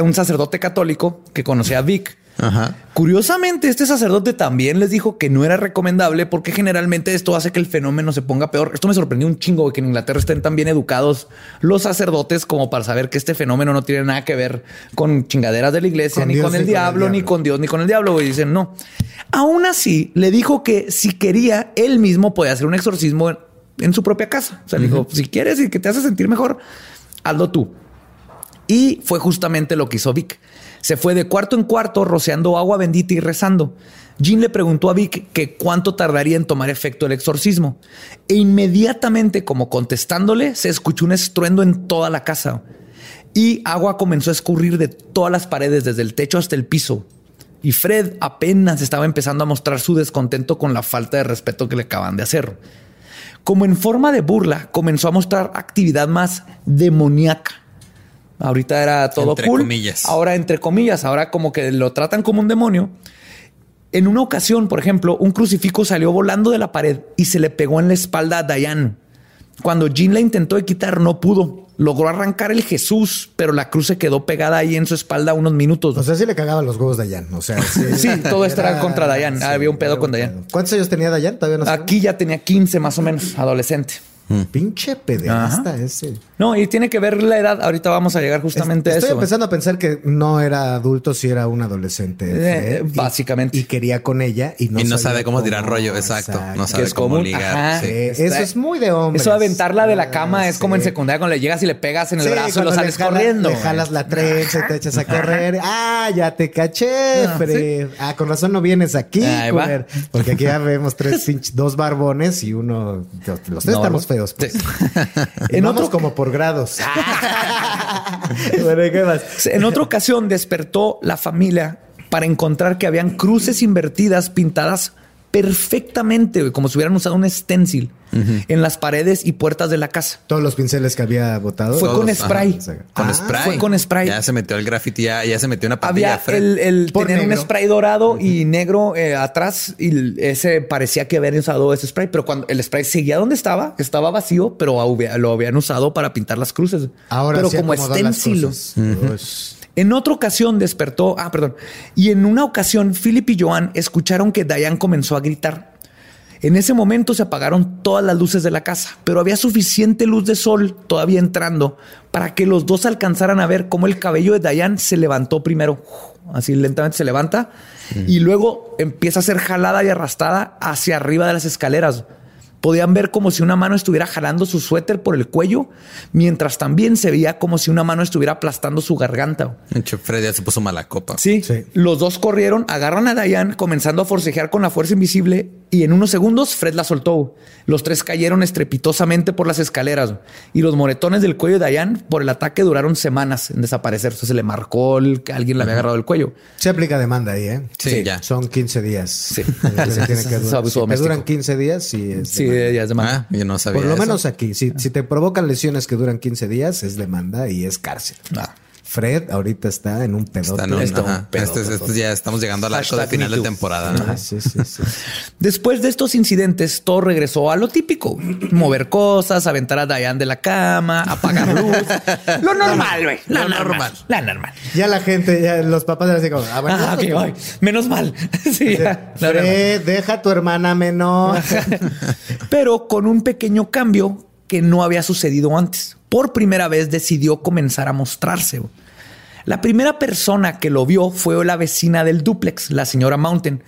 un sacerdote católico que conocía a Vic. Ajá. Curiosamente, este sacerdote también les dijo que no era recomendable porque generalmente esto hace que el fenómeno se ponga peor. Esto me sorprendió un chingo que en Inglaterra estén tan bien educados los sacerdotes como para saber que este fenómeno no tiene nada que ver con chingaderas de la iglesia, Con ni Dios, con el ni con el diablo, ni con Dios, ni con el diablo. güey. Dicen no. Aún así, le dijo que si quería, él mismo podía hacer un exorcismo en, en su propia casa. O sea, le dijo, si quieres y que te hace sentir mejor, hazlo tú. Y fue justamente lo que hizo Vic. Se fue de cuarto en cuarto rociando agua bendita y rezando. Jean le preguntó a Vic que cuánto tardaría en tomar efecto el exorcismo. E inmediatamente, como contestándole, se escuchó un estruendo en toda la casa. Y agua comenzó a escurrir de todas las paredes, desde el techo hasta el piso. Y Fred apenas estaba empezando a mostrar su descontento con la falta de respeto que le acaban de hacer. Como en forma de burla, comenzó a mostrar actividad más demoníaca. Ahorita era todo Entre cool. comillas. Ahora, entre comillas, ahora como que lo tratan como un demonio. En una ocasión, por ejemplo, un crucifijo salió volando de la pared y se le pegó en la espalda a Diane. Cuando Jean la intentó de quitar, no pudo. Logró arrancar el Jesús, pero la cruz se quedó pegada ahí en su espalda unos minutos. O sea, sí le cagaban los huevos Dayan. O sea, sí. Sí, todo esto era contra Dayan. sí, Había un pedo con Dayan. ¿Cuántos años tenía Dayan? Todavía no sé. Aquí ya tenía 15 más o menos, adolescente. Pinche pederasta ese. No, y tiene que ver la edad. Ahorita vamos a llegar justamente Es- a Estoy eso. empezando a pensar que no era adulto, si era un adolescente. Eh, y- básicamente. Y, quería con ella y no, y no sabe cómo tirar rollo, exacto. No sabe es cómo común. ligar. Ajá. sí. Eh, eso es muy de hombre. Eso de aventarla de la cama es como en secundaria cuando le llegas y le pegas en el brazo y lo sales corriendo. Le jalas la trenza y te echas a correr. Ah, ya te caché, Ah, Fred. Ah, con razón no vienes aquí, Ahí va. culero. Porque aquí ya vemos tres pinches- dos barbones y uno. Los tres No, estamos barbón. Pues. En vamos otro- como por grados. bueno, ¿y ¿qué más? En otra ocasión despertó la familia para encontrar que habían cruces invertidas pintadas perfectamente, como si hubieran usado un stencil en las paredes y puertas de la casa. Todos los pinceles que había botado. Fue con spray. ajá. Con Ah, spray. fue con spray. Ya se metió el graffiti, ya, ya se metió una pantalla Había el, el un spray dorado y negro eh, atrás y ese parecía que habían usado ese spray, pero cuando el spray seguía donde estaba, estaba vacío, pero lo habían usado para pintar las cruces. Ahora pero sí como las stencil. En otra ocasión despertó, ah, perdón, y en una ocasión Philip y Joan escucharon que Diane comenzó a gritar. En ese momento se apagaron todas las luces de la casa, pero había suficiente luz de sol todavía entrando para que los dos alcanzaran a ver cómo el cabello de Diane se levantó primero, así lentamente se levanta, y luego empieza a ser jalada y arrastrada hacia arriba de las escaleras. Podían ver como si una mano estuviera jalando su suéter por el cuello, mientras también se veía como si una mano estuviera aplastando su garganta. De hecho, Fred ya se puso mala copa. Sí. Sí. Los dos corrieron, agarran a Diane, comenzando a forcejear con la fuerza invisible, y en unos segundos Fred la soltó. Los tres cayeron estrepitosamente por las escaleras, y los moretones del cuello de Diane por el ataque duraron semanas en desaparecer. Sea, se le marcó el, que alguien le había agarrado el cuello. Se aplica demanda ahí, ¿eh? Sí, ya. Son 15 días. Sí. Se tiene que durar. Si duran 15 días, sí es Sí, demanda. de. Ah, yo no sabía Por lo eso. menos aquí. Si, si te provocan lesiones que duran 15 días, es demanda y es cárcel. Ah. Fred ahorita está en un pedote. En un- Está un Este- este ya estamos llegando al arco de final de temporada. ¿no? Ah, sí, sí, sí. Después de estos incidentes, todo regresó a lo típico: mover cosas, aventar a Diane de la cama, apagar luz. lo normal, güey. La Lo normal. normal. La normal. Ya la gente, ya los papás así como, ah, bueno, Ah, menos mal. Sí, ya. Fred, deja a tu hermana menor. Pero con un pequeño cambio que no había sucedido antes. Por primera vez decidió comenzar a mostrarse. La primera persona que lo vio fue la vecina del duplex, la señora Mountain,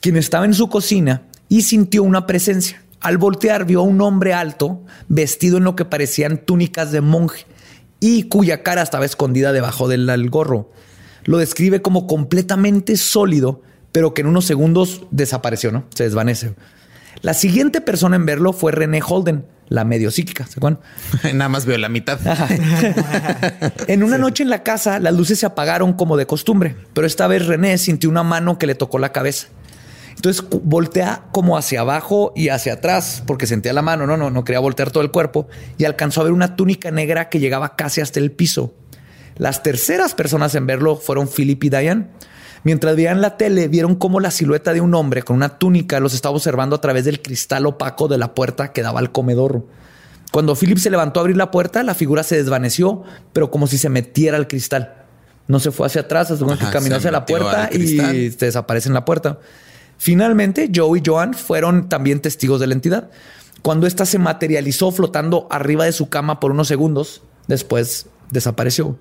quien estaba en su cocina y sintió una presencia. Al voltear vio a un hombre alto, vestido en lo que parecían túnicas de monje y cuya cara estaba escondida debajo del gorro. Lo describe como completamente sólido, pero que en unos segundos desapareció, ¿no? Se desvanece. La siguiente persona en verlo fue René Holden, la medio psíquica, ¿se acuerdan? Nada más veo la mitad. En una noche en la casa, las luces se apagaron como de costumbre, pero esta vez René sintió una mano que le tocó la cabeza. Entonces voltea como hacia abajo y hacia atrás, porque sentía la mano, no, no, no quería voltear todo el cuerpo, y alcanzó a ver una túnica negra que llegaba casi hasta el piso. Las terceras personas en verlo fueron Philip y Diane. Mientras veían la tele, vieron cómo la silueta de un hombre con una túnica los estaba observando a través del cristal opaco de la puerta que daba al comedor. Cuando Philip se levantó a abrir la puerta, la figura se desvaneció, pero como si se metiera al cristal. No se fue hacia atrás, hasta que caminó hacia la puerta y se desaparece en la puerta. Finalmente, Joe y Joan fueron también testigos de la entidad. Cuando ésta se materializó flotando arriba de su cama por unos segundos, después desapareció.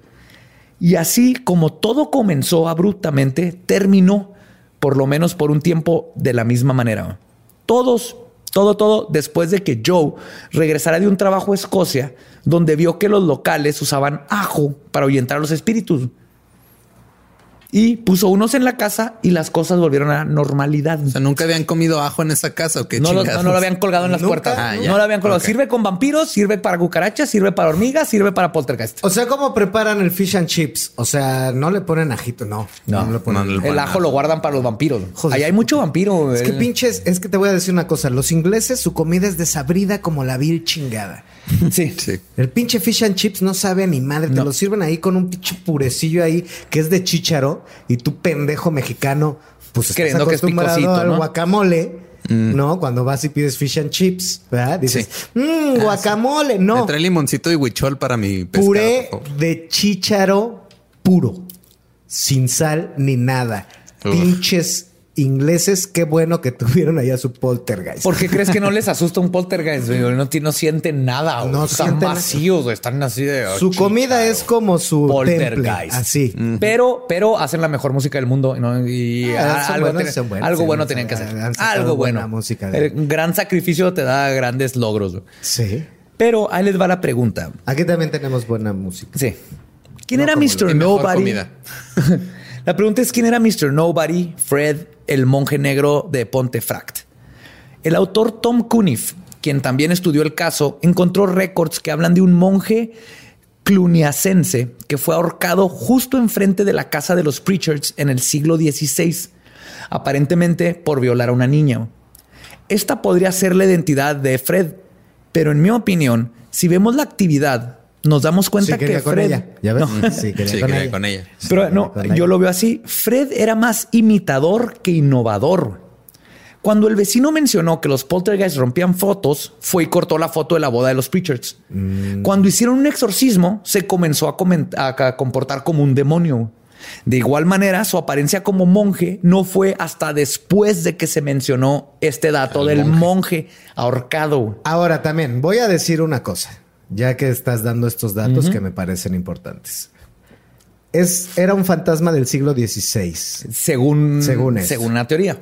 Y así como todo comenzó abruptamente, terminó, por lo menos por un tiempo, de la misma manera. Todos, todo, todo, después de que Joe regresara de un trabajo a Escocia, donde vio que los locales usaban ajo para ahuyentar a los espíritus. Y puso unos en la casa y las cosas volvieron a la normalidad. O sea, nunca habían comido ajo en esa casa o qué No lo, no, no lo habían colgado en las Nunca. puertas. Ah, no lo habían colgado. Sirve con vampiros, sirve para cucarachas, sirve para hormigas, sirve para poltergeist. O sea, ¿cómo preparan el fish and chips? O sea, no le ponen ajito, no. No, le ponen. no le El ponen ajo ajo. lo guardan para los vampiros. Joder. Ahí hay mucho vampiro. Es que eh. pinches, es que te voy a decir una cosa. Los ingleses, su comida es desabrida como la vil chingada. Sí. Sí. El pinche fish and chips no sabe a ni madre. Te lo sirven ahí con un pinche purecillo ahí que es de chícharo y tú pendejo mexicano, pues estás Creyendo que es picosito, al ¿no? guacamole. ¿No? Cuando vas y pides fish and chips, ¿verdad? Dices, Sí. mmm, guacamole. Me No, trae limoncito y huichol para mi pescado. puré de chícharo puro, sin sal ni nada. Uf. Pinches ingleses, qué bueno que tuvieron allá su poltergeist. ¿Por qué crees que no les asusta un poltergeist? güey? No, sienten nada. güey. No están sienten- vacíos, güey. están así de. oh, su comida es como su Poltergeist. temple, así. Pero, pero hacen la mejor música del mundo ¿no? y Ah, algo, buenos, algo bueno tenían que hacer. Algo bueno. música de- El gran sacrificio te da grandes logros. güey. Sí. Pero ahí les va la pregunta. Aquí también tenemos buena música. Sí. ¿Quién No era Mr. Nobody? la pregunta es quién era Mr. Nobody, Fred, el monje negro de Pontefract. El autor Tom Cuniff, quien también estudió el caso, encontró récords que hablan de un monje cluniacense que fue ahorcado justo enfrente de la casa de los Preachers en el siglo XVI, aparentemente por violar a una niña. Esta podría ser la identidad de Fred, pero en mi opinión, si vemos la actividad, nos damos cuenta Sí, quería que con Fred... ella. ¿Ya ves? No. Sí, quería Sí, con, quería ella. con ella. Pero no, con ella. yo lo veo así. Fred era más imitador que innovador. Cuando el vecino mencionó que los poltergeists rompían fotos, fue y cortó la foto de la boda de los Preachers. Mm. Cuando hicieron un exorcismo, se comenzó a, coment- a- a comportar como un demonio. De igual manera, su apariencia como monje no fue hasta después de que se mencionó este dato El del monje. monje, ahorcado. Ahora también voy a decir una cosa, ya que estás dando estos datos que me parecen importantes. Es, era un fantasma del siglo XVI Según, Según según la teoría.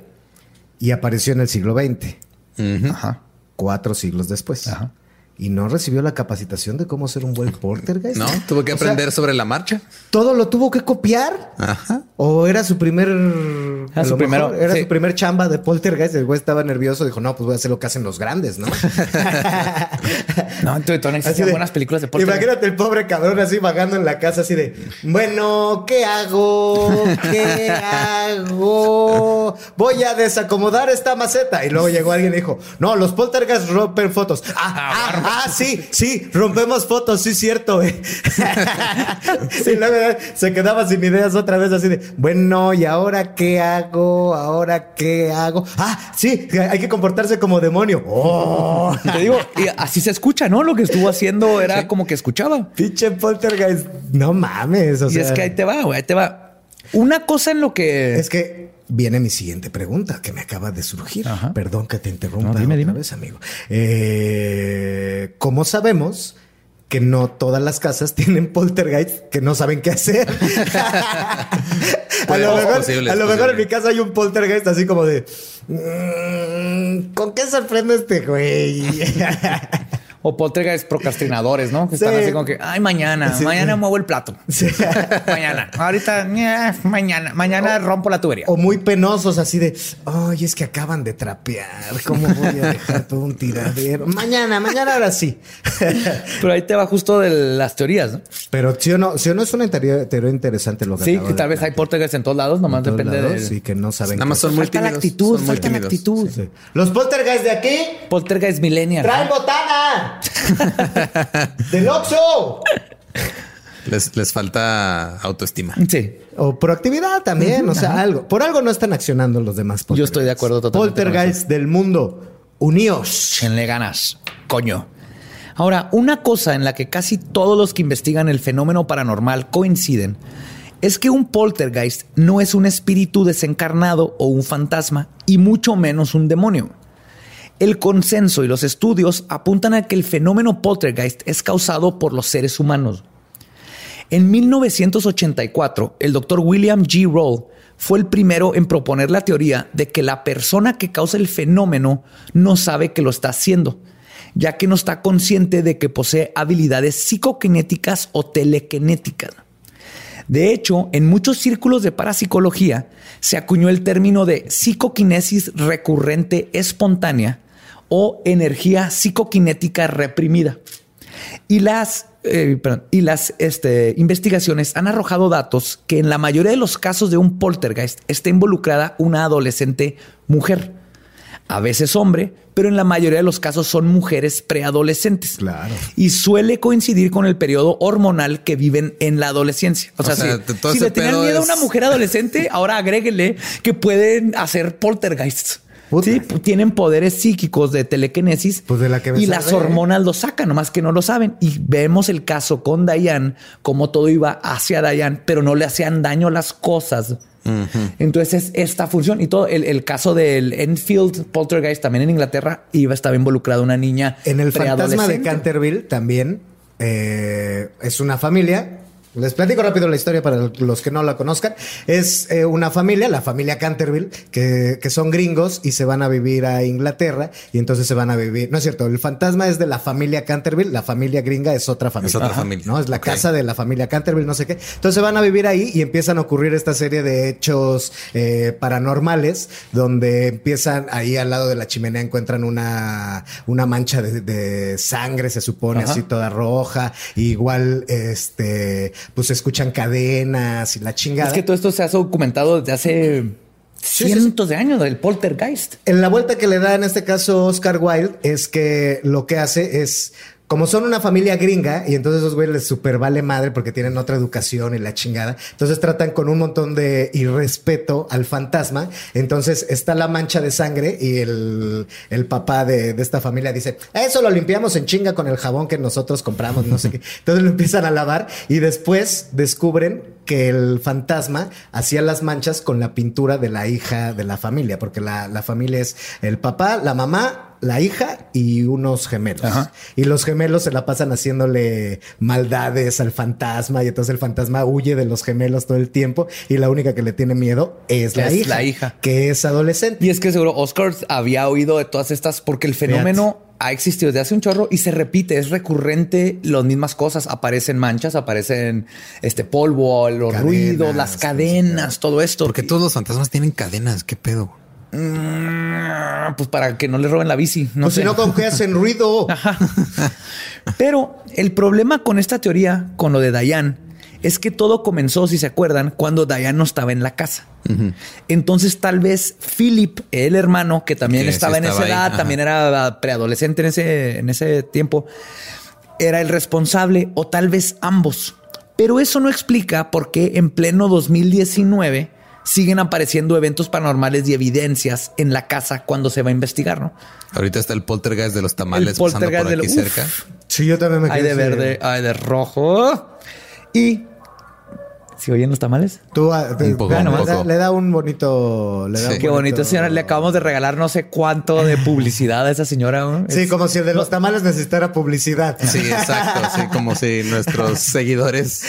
y apareció en el siglo XX. Ajá. cuatro siglos después. Ajá. Y no recibió la capacitación de cómo ser un buen poltergeist. No, tuvo que O sea, aprender sobre la marcha. todo lo tuvo que copiar. Ajá. O era su primer. Era su primero, mejor era sí. su primer chamba de poltergeist. El güey estaba nervioso. Dijo, no, pues voy a hacer lo que hacen los grandes, ¿no? No, Así existían de- buenas películas de poltergeist. Imagínate el pobre cabrón así vagando en la casa, así de, bueno, ¿qué hago? ¿Qué hago? Voy a desacomodar esta maceta. Y luego llegó alguien y dijo, no, los poltergeist rompen fotos. Ah, ah, ah, sí, sí, rompemos fotos, sí, cierto. eh". y luego eh, se quedaba sin ideas otra vez, así de, bueno, ¿y ahora qué hago? ¿Ahora qué hago? Ah, sí, hay que comportarse como demonio. Oh. Te digo, y así se escucha, ¿no? Lo que estuvo haciendo era como que escuchaba. Pinche poltergeist. No mames. O y sea, es que ahí te va, güey, ahí te va. Una cosa en lo que... Es que viene mi siguiente pregunta que me acaba de surgir. Ajá. Perdón que te interrumpa No, dime, otra dime. vez, amigo. Eh, ¿Cómo sabemos que no todas las casas tienen poltergeist que no saben qué hacer? a Pues, lo es mejor, posible, a lo mejor en mi casa hay un poltergeist así como de... "Mm, ¿Con qué sorprende este güey? O poltergeist procrastinadores, ¿no? Que están Sí. así como que, ay, mañana, Sí. mañana muevo el plato. Sí. mañana. Ahorita, eh, mañana, mañana rompo la tubería. O muy penosos, así de, ay, es que acaban de trapear. ¿Cómo voy a dejar todo un tiradero? Mañana, mañana ahora sí. Pero ahí te va justo de las teorías, ¿no? Pero sí o no, sí o no es una teoría, teoría interesante lo que Sí, que tal vez hay poltergeist en todos lados, nomás todos depende lados, de... Sí, que no saben. Nada más son muy Falta la tímidos. actitud, son muy falta la actitud. Los poltergeist de aquí Poltergeist millennial. traen botana. Del Oxxo. Les, les falta autoestima. Sí. O proactividad también, o sea, algo. Por algo no están accionando los demás. Yo estoy de acuerdo totalmente Poltergeist del mundo, uníos. Échenle ganas, coño. Ahora, una cosa en la que casi todos los que investigan el fenómeno paranormal coinciden es que un poltergeist no es un espíritu desencarnado o un fantasma, y mucho menos un demonio. El consenso y los estudios apuntan a que el fenómeno poltergeist es causado por los seres humanos. En 1984, el doctor William G. Roll fue el primero en proponer la teoría de que la persona que causa el fenómeno no sabe que lo está haciendo, ya que no está consciente de que posee habilidades psicoquinéticas o telequinéticas. De hecho, en muchos círculos de parapsicología se acuñó el término de psicoquinesis recurrente espontánea o energía psicoquinética reprimida. Y las, eh, perdón, y las este, investigaciones han arrojado datos que en la mayoría de los casos de un poltergeist está involucrada una adolescente mujer. A veces hombre, pero en la mayoría de los casos son mujeres preadolescentes. Claro. Y suele coincidir con el periodo hormonal que viven en la adolescencia. O, O sea, si, le tenían miedo a una mujer adolescente, ahora agréguenle que pueden hacer poltergeists. Puta. Sí, tienen poderes psíquicos de telequinesis Pues de la que y las hormonas lo sacan, nomás que no lo saben. Y vemos el caso con Dayan, como todo iba hacia Dayan, pero no le hacían daño las cosas. Entonces es esta función y todo. El, caso del Enfield Poltergeist también en Inglaterra iba a estar involucrada una niña. En el fantasma de Canterville también eh, es una familia les platico rápido la historia para los que no la conozcan. Es eh, una familia, la familia Canterville, que, que, son gringos y se van a vivir a Inglaterra y entonces se van a vivir. No es cierto, el fantasma es de la familia Canterville, la familia gringa es otra familia. Es otra familia. ¿no? Es la casa de la familia Canterville, no sé qué. Entonces van a vivir ahí y empiezan a ocurrir esta serie de hechos eh, paranormales donde empiezan ahí al lado de la chimenea encuentran una, una mancha de, sangre, se supone, así toda roja. igual, este pues se escuchan cadenas y la chingada. Es que todo esto se ha documentado desde hace cientos de años del poltergeist. En la vuelta que le da en este caso Oscar Wilde es que lo que hace es como son una familia gringa y entonces esos güeyes les super vale madre porque tienen otra educación y la chingada, entonces tratan con un montón de irrespeto al fantasma. Entonces está la mancha de sangre y el, papá de, de, esta familia dice, eso lo limpiamos en chinga con el jabón que nosotros compramos, no sé qué. Entonces lo empiezan a lavar y después descubren que el fantasma hacía las manchas con la pintura de la hija de la familia, porque la, la familia es el papá, la mamá, la hija y unos gemelos. Y los gemelos se la pasan haciéndole maldades al fantasma y entonces el fantasma huye de los gemelos todo el tiempo y la única que le tiene miedo es la hija. La hija. Que es adolescente. Y es que seguro Oscar había oído de todas estas porque el fenómeno ha existido desde hace un chorro y se repite, es recurrente, las mismas cosas, aparecen manchas, aparecen este polvo, los ruidos, las cadenas, todo esto. Porque todos los fantasmas tienen cadenas, qué pedo. Mm, pues para que no le roben la bici. No pues sé. si no, con que hacen ruido. Pero el problema con esta teoría, con lo de Dayan, es que todo comenzó, si se acuerdan, cuando Dayan no estaba en la casa. Entonces, tal vez Philip, el hermano, que también estaba en esa edad, también era preadolescente en ese, en ese tiempo, era el responsable, o tal vez ambos. Pero eso no explica por qué en pleno 2019 siguen apareciendo eventos paranormales y evidencias en la casa cuando se va a investigar, ¿no? Ahorita está el poltergeist de los tamales el poltergeist por aquí cerca. Sí, yo también me Hay de verde, hay de rojo. Y ¿Si oyen los tamales? Tú ah, Le, da un bonito. Qué bonito, señora. Le acabamos de regalar no sé cuánto de publicidad a esa señora. Sí, como si el de los tamales necesitara publicidad. Sí, exacto. Sí, como si nuestros seguidores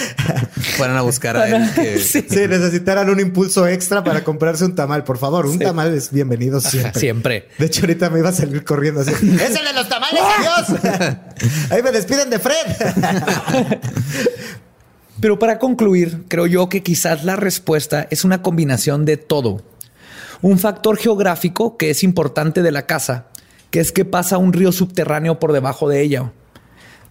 fueran a buscar a él. Sí. necesitaran un impulso extra para comprarse un tamal. Por favor, un tamal es bienvenido siempre. Siempre. De hecho, ahorita me iba a salir corriendo así. ¡Es el de los tamales, Dios! Ahí me despiden de Fred. Pero para concluir, creo yo que quizás la respuesta es una combinación de todo. Un factor geográfico que es importante de la casa, que es que pasa un río subterráneo por debajo de ella.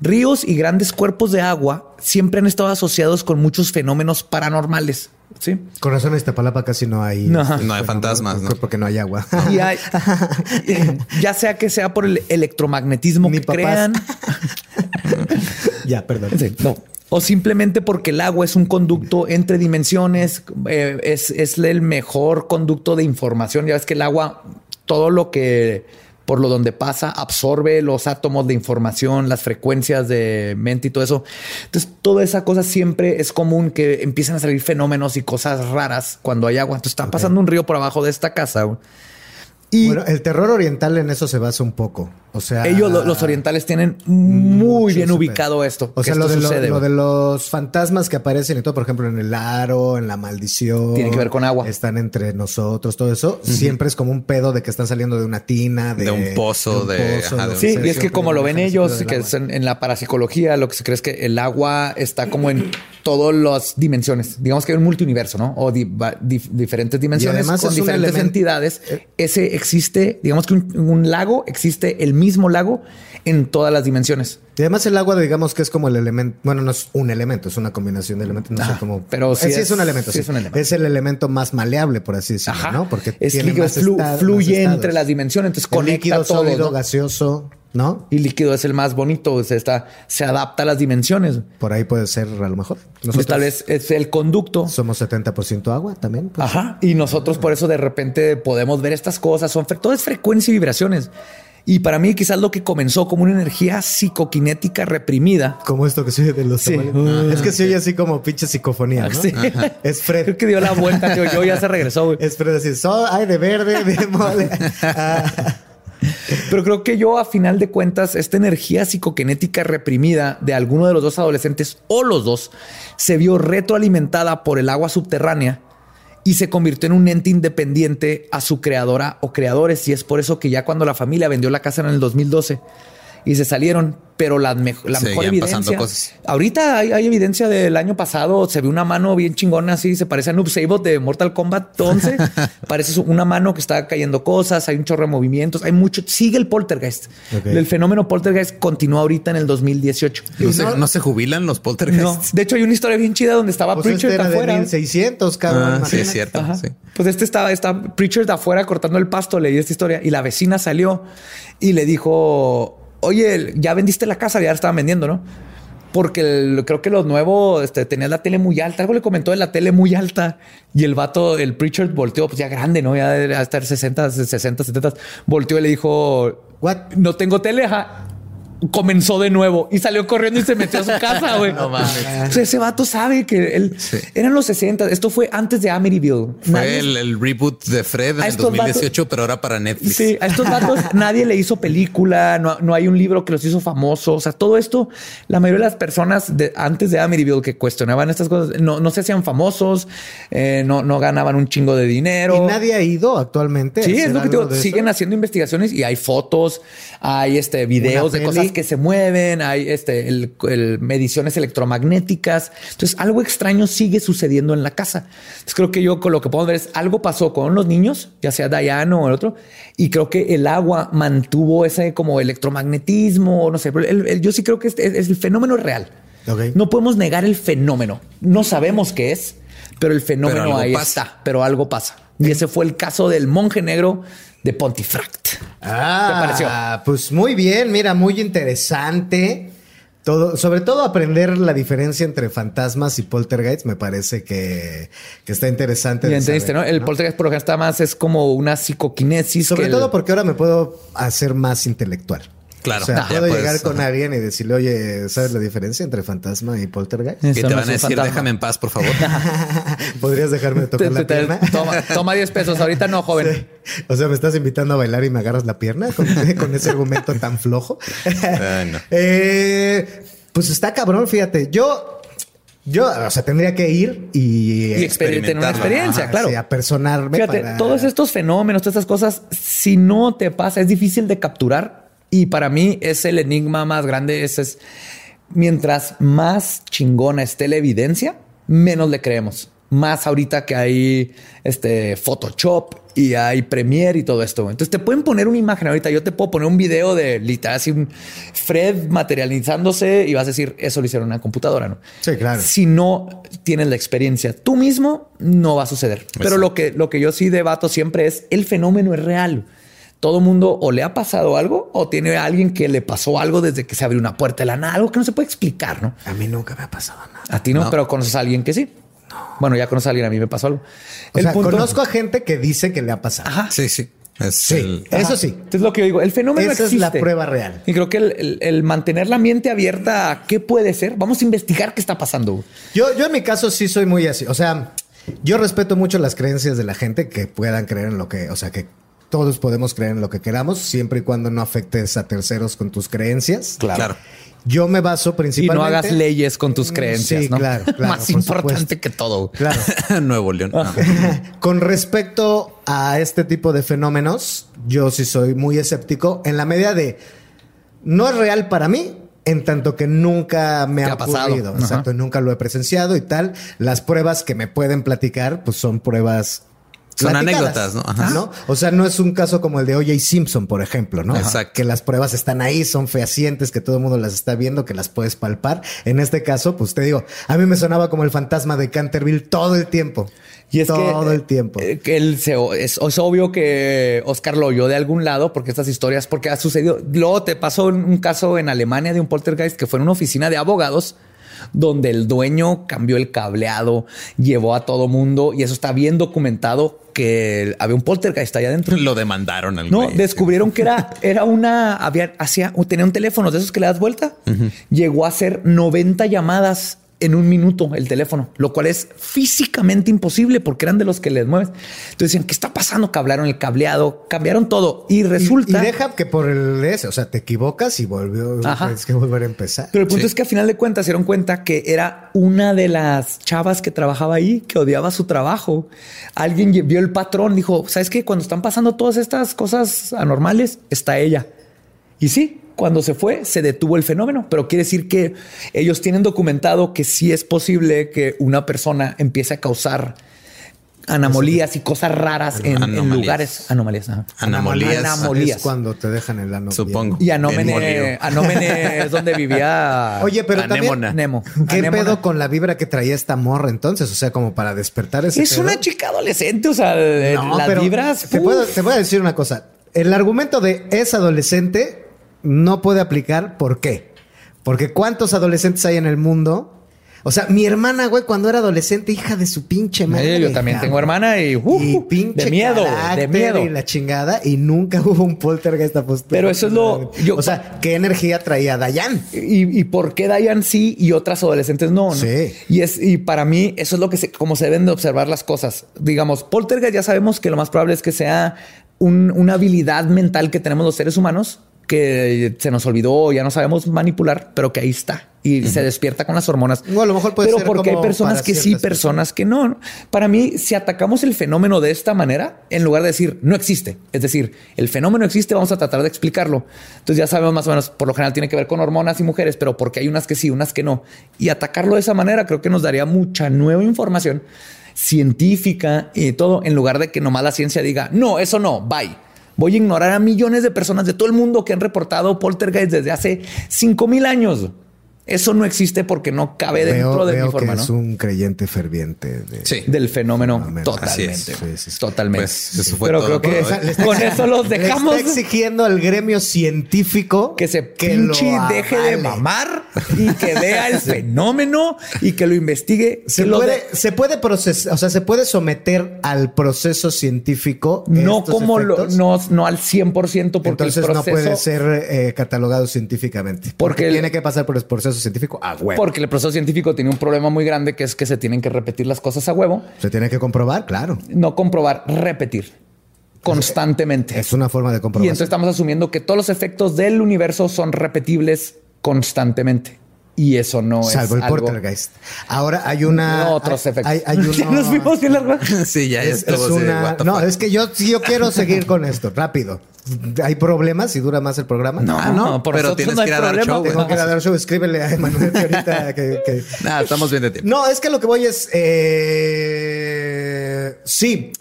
Ríos y grandes cuerpos de agua siempre han estado asociados con muchos fenómenos paranormales. ¿sí? Con razón, en Iztapalapa casi no hay... No, este, hay fantasmas. ¿no? Porque no hay agua. ya sea que sea por el electromagnetismo que crean. ya, perdón. no o simplemente porque el agua es un conducto entre dimensiones, eh, es, el mejor conducto de información. Ya ves que el agua, todo lo que por lo donde pasa, absorbe los átomos de información, las frecuencias de mente y todo eso. Entonces, toda esa cosa siempre es común que empiezan a salir fenómenos y cosas raras cuando hay agua. Entonces, está pasando un río por abajo de esta casa. Y bueno, el terror oriental en eso se basa un poco. O sea, ellos los orientales tienen muy bien ubicado esto. O sea, lo, de lo, de los fantasmas que aparecen y todo, por ejemplo, en el aro, en la maldición. Tiene que ver con agua. Están entre nosotros, todo eso. Siempre es como un pedo de que están saliendo de una tina, de, un pozo, de, Sí, y es que como lo ven ellos, que en, la parapsicología, lo que se cree es que el agua está como en todas las dimensiones. Digamos que hay un multiuniverso, ¿no? O diferentes dimensiones con diferentes entidades. Eh, Ese existe, digamos que un, un lago existe el mismo lago en todas las dimensiones. Y además el agua, digamos que es como el elemento, bueno, no es un elemento, es una combinación de elementos, no sé cómo. Pero sí, es, un elemento, sí, es el elemento más maleable, por así decirlo, ¿no? Porque es tiene más fluye entre las dimensiones, entonces el conecta líquido, todo, sólido, gaseoso, ¿no? Y líquido es el más bonito, se está, se adapta a las dimensiones. Por ahí puede ser a lo mejor. Pues nosotros tal vez es el conducto. Somos 70% agua también. Pues. Ajá. Y nosotros por eso de repente podemos ver estas cosas, son todo es frecuencia y vibraciones. Y para mí quizás lo que comenzó como una energía psicoquinética reprimida. Como esto que se oye de los Sí. tamales. Es que se oye así como pinche psicofonía, ¿no? Sí. Es Fred. Creo que dio la vuelta, tío. Yo ya se regresó, güey. Es Fred así, ay, de verde, de mole. Ah, Pero creo que yo, a final de cuentas, esta energía psicoquinética reprimida de alguno de los dos adolescentes o los dos se vio retroalimentada por el agua subterránea y se convirtió en un ente independiente a su creadora o creadores. Y es por eso que ya cuando la familia vendió la casa en el 2012 y se salieron, pero la, mejo- la mejor evidencia. cosas. Ahorita hay, hay evidencia del año pasado. Se ve una mano bien chingona así. Se parece a Noob Saibot de Mortal Kombat 11. parece una mano que está cayendo cosas. Hay un chorro de movimientos. Hay mucho. Sigue el poltergeist. El fenómeno poltergeist continúa ahorita en el 2018. ¿No, se, no- no se jubilan los No. poltergeists? De hecho, hay una historia bien chida donde estaba pues este Preacher era de afuera. 1600, cabrón. Ah, sí, es cierto. Sí. Pues este estaba, estaba Preacher de afuera cortando el pasto, leí esta historia y la vecina salió y le dijo, oye, ya vendiste la casa, ya la estaban vendiendo, ¿no? Porque el- creo que los nuevos este, tenían la tele muy alta. Algo le comentó de la tele muy alta y el vato, el Preacher volteó, pues ya grande, ¿no? Ya de estar 60, 60, 70. Volteó y le dijo, What? no tengo tele, ajá. Comenzó de nuevo y salió corriendo y se metió a su casa, güey. No mames. O sea, ese vato sabe que él Sí. eran los 60. Esto fue antes de Amityville. Fue Nadie- el, el reboot de Fred en el estos 2018, pero ahora para Netflix. Sí, a estos vatos nadie le hizo película, no, no hay un libro que los hizo famosos. O sea, todo esto, la mayoría de las personas de, antes de Amityville que cuestionaban estas cosas no, no se hacían famosos, eh, no, no ganaban un chingo de dinero. Y nadie ha ido actualmente. Sí, es lo que te digo. Siguen eso? haciendo investigaciones y hay fotos, hay este videos Una de peli. cosas que se mueven, hay este el, el- mediciones electromagnéticas. Entonces, algo extraño sigue sucediendo en la casa. Entonces, creo que yo con lo que puedo ver es algo pasó con los niños, ya sea Diana o el otro, y creo que el agua mantuvo ese como electromagnetismo, no sé. pero el- el- yo sí creo que este es, es el fenómeno real. Ok. No podemos negar el fenómeno. No sabemos qué es, pero el fenómeno algo ahí pasa. está. Pero algo pasa. Y ese fue el caso del monje negro de Pontefract. Ah, ¿Qué pareció? Pues muy bien, mira, muy interesante. Todo, sobre todo aprender la diferencia entre fantasmas y poltergeists me parece que, que está interesante. Y de entendiste, saber, ¿no? El poltergeist, por ejemplo, está más, es como una psicoquinesis. Sobre todo el- porque ahora me puedo hacer más intelectual. Claro. O sea, puedo puedes, llegar con ajá. alguien y decirle, oye, ¿sabes la diferencia entre fantasma y poltergeist? Y te no van a decir, fantasma. déjame en paz, por favor. ¿Podrías dejarme tocar la pierna? toma, toma 10 pesos. Ahorita no, joven. Sí. O sea, ¿me estás invitando a bailar y me agarras la pierna con, con ese argumento tan flojo? Ay, no. Eh, pues está cabrón, fíjate. Yo, yo, o sea, tendría que ir y, Y tener una experiencia, Ajá, claro. sí, apersonarme. Fíjate, para- todos estos fenómenos, todas estas cosas, si no te pasa, es difícil de capturar. Y para mí es el enigma más grande. Ese es mientras más chingona esté la evidencia, menos le creemos. Más ahorita que hay este Photoshop y hay Premiere y todo esto. Entonces te pueden poner una imagen ahorita. Yo te puedo poner un video de literal así un Fred materializándose y vas a decir eso lo hicieron en una computadora, ¿no? Sí, claro. Si no tienes la experiencia tú mismo, no va a suceder. Pero lo que, lo que yo sí debato siempre es el fenómeno es real. Todo mundo o le ha pasado algo o tiene a alguien que le pasó algo desde que se abrió una puerta de la nada, algo que no se puede explicar, ¿no? A mí nunca me ha pasado nada. A ti no, No. pero conoces a alguien que sí. Bueno, ya conoces a alguien, a mí me pasó algo. O sea, conozco a gente que dice que le ha pasado. Ajá. Sí, sí. Es Sí, el- eso sí. Es lo que yo digo. El fenómeno Esa es existe. la prueba real. Y creo que el, el- el mantener la mente abierta a qué puede ser. Vamos a investigar qué está pasando. Yo, yo en mi caso sí soy muy así. O sea, yo respeto mucho las creencias de la gente que puedan creer en lo que, o sea, que todos podemos creer en lo que queramos, siempre y cuando no afectes a terceros con tus creencias. Claro. Yo me baso Y principalmente. no hagas leyes con tus creencias, Sí, ¿no? claro, claro, Más por importante supuesto. que todo. Claro. Nuevo León. No. Con respecto a este tipo de fenómenos, yo sí soy muy escéptico en la medida de no es real para mí. En tanto que nunca me ha ha pasado. ocurrido, Ajá. exacto, nunca lo he presenciado y tal. Las pruebas que me pueden platicar, pues son pruebas Son anécdotas, ¿no? Ajá. ¿no? O sea, no es un caso como el de O.J. Simpson, por ejemplo, ¿no? Exacto. Que las pruebas están ahí, son fehacientes, que todo el mundo las está viendo, que las puedes palpar. En este caso, pues te digo, a mí me sonaba como el fantasma de Canterville todo el tiempo. Y es todo que, el tiempo. eh, que él se, es, es obvio que Oscar lo oyó de algún lado porque estas historias, porque ha sucedido. Luego te pasó un, un caso en Alemania de un poltergeist que fue en una oficina de abogados. Donde el dueño cambió el cableado, llevó a todo mundo y eso está bien documentado que había un poltergeist allá adentro. Lo demandaron al No, güey. descubrieron que era, era una, había, hacía, tenía un teléfono de esos que le das vuelta. Llegó a hacer 90 llamadas en un minuto el teléfono, lo cual es físicamente imposible porque eran de los que les mueves. Entonces decían, ¿qué está pasando? Cablaron el cableado, cambiaron todo y resulta... y deja que por el ese, o sea, te equivocas y volvió, tienes que volver a empezar. Pero el punto Sí. es que a final de cuentas se dieron cuenta que era una de las chavas que trabajaba ahí, que odiaba su trabajo. Alguien vio el patrón, dijo, ¿sabes qué? Cuando están pasando todas estas cosas anormales, está ella. Y sí, cuando se fue, se detuvo el fenómeno, pero quiere decir que ellos tienen documentado que sí es posible que una persona empiece a causar anomalías y cosas raras en, lugares. Anomalías. ajá. Anomalías. Anomalías. Es cuando te dejan el ano. Supongo. Y Anómene. Anómene es donde vivía. Oye, pero también-. Nemo. ¿Qué Anémona. pedo con la vibra que traía esta morra entonces? O sea, como para despertar ese Es pedo. una chica adolescente, o sea, No, las vibras. Te, puedo- te voy a decir una cosa. El argumento de es adolescente no puede aplicar. ¿Por qué? Porque ¿cuántos adolescentes hay en el mundo? O sea, mi hermana, güey, cuando era adolescente, hija de su pinche madre. Yo también tengo hermana y, uh, y pinche de miedo, de miedo. y la chingada y nunca hubo un poltergeist apostado. Pero eso es lo- yo- o sea, ¿qué energía traía Dayan? Y, y por qué Diane sí y otras adolescentes no, ¿no? Sí. Y es y para mí eso es lo que se, como se deben de observar las cosas. Digamos, poltergeist ya sabemos que lo más probable es que sea un- una habilidad mental que tenemos los seres humanos que se nos olvidó, ya no sabemos manipular, pero que ahí está y se despierta con las hormonas. O a lo mejor puede pero ser porque hay personas que sí, personas que. ¿no? Para mí, si atacamos el fenómeno de esta manera, en lugar de decir no existe, es decir, el fenómeno existe, vamos a tratar de explicarlo. Entonces ya sabemos más o menos, por lo general tiene que ver con hormonas y mujeres, pero porque hay unas que sí, unas que no. Y atacarlo de esa manera creo que nos daría mucha nueva información científica y todo, en lugar de que nomás la ciencia diga, no, eso no, bye. Voy a ignorar a millones de personas de todo el mundo que han reportado poltergeist desde hace 5000 años. Eso no existe porque no cabe dentro de veo mi forma, que ¿no? es un creyente ferviente. De, Sí. Del fenómeno Fenómeno. totalmente. Así es. Sí, sí, sí. Totalmente. Pues, eso fue Pero todo creo que está- con eso los le dejamos está exigiendo al gremio científico que se que lo pinche deje de mamar y que vea el fenómeno y que lo investigue. Se lo puede, de- se puede procesar, o sea, se puede someter al proceso científico. no estos como lo, no, no al 100% porque Entonces el no proceso puede ser eh, catalogado científicamente. Porque, Porque el- tiene que pasar por el proceso científico a huevo. porque el proceso científico tiene un problema muy grande que es que se tienen que repetir las cosas a huevo, Se tiene que comprobar, claro. no comprobar, repetir constantemente. Es una forma de Y comprobar. entonces estamos asumiendo que todos los efectos del universo son repetibles constantemente. Y eso no Salvo es el algo... poltergeist. Ahora hay una. No, otros efectos. Hay, hay Ya uno- nos fuimos bien largo. Sí, ya, Es, es una. No, es que yo, quiero seguir con esto, rápido. ¿Hay problemas si dura más el programa? No, Ah, no, por pero tienes no que ir a dar problema. show, Tengo que ir a dar show. Escríbele a Emanuel que ahorita que- que, Nah, estamos bien de tiempo. No, es que lo que voy es. eh, sí.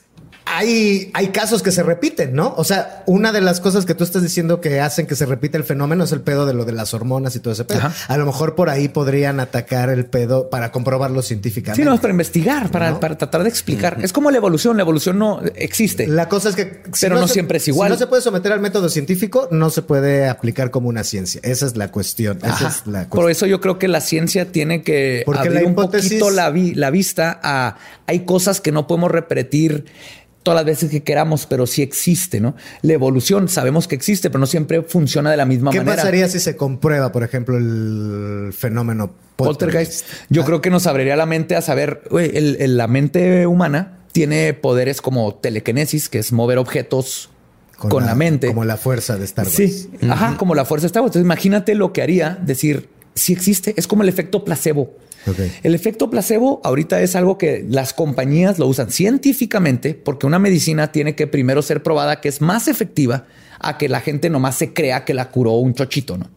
Hay, hay casos que se repiten, ¿no? O sea, una de las cosas que tú estás diciendo que hacen que se repita el fenómeno es el pedo de lo de las hormonas y todo ese pedo. Ajá. A lo mejor por ahí podrían atacar el pedo para comprobarlo científicamente. Sí, no, para investigar, para, ¿No? para tratar de explicar. Es como la evolución. La evolución no existe. La cosa es que. Pero no se- siempre es igual. Si no se puede someter al método científico, no se puede aplicar como una ciencia. Esa es la cuestión. Esa Ajá. es la Por cuestión. eso yo creo que la ciencia tiene que Porque abrir la un poquito la, vi- la vista a hay cosas que no podemos repetir todas las veces que queramos, pero sí existe, ¿no? La evolución sabemos que existe, pero no siempre funciona de la misma ¿Qué manera. pasaría si se comprueba, por ejemplo, el fenómeno Poltergeist. poltergeist? Yo Ah, creo que nos abriría la mente a saber, el- el- la mente humana tiene poderes como telequinesis, que es mover objetos con, la, mente. Como la fuerza de Star Wars. Sí, ajá, como la fuerza está. Entonces imagínate lo que haría decir si existe. Es como el efecto placebo. El efecto placebo ahorita es algo que las compañías lo usan científicamente porque una medicina tiene que primero ser probada que es más efectiva a que la gente nomás se crea que la curó un chochito, ¿no?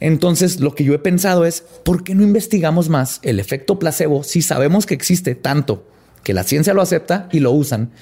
Entonces, lo que yo he pensado es, ¿por qué no investigamos más el efecto placebo si sabemos que existe tanto que la ciencia lo acepta y lo usan?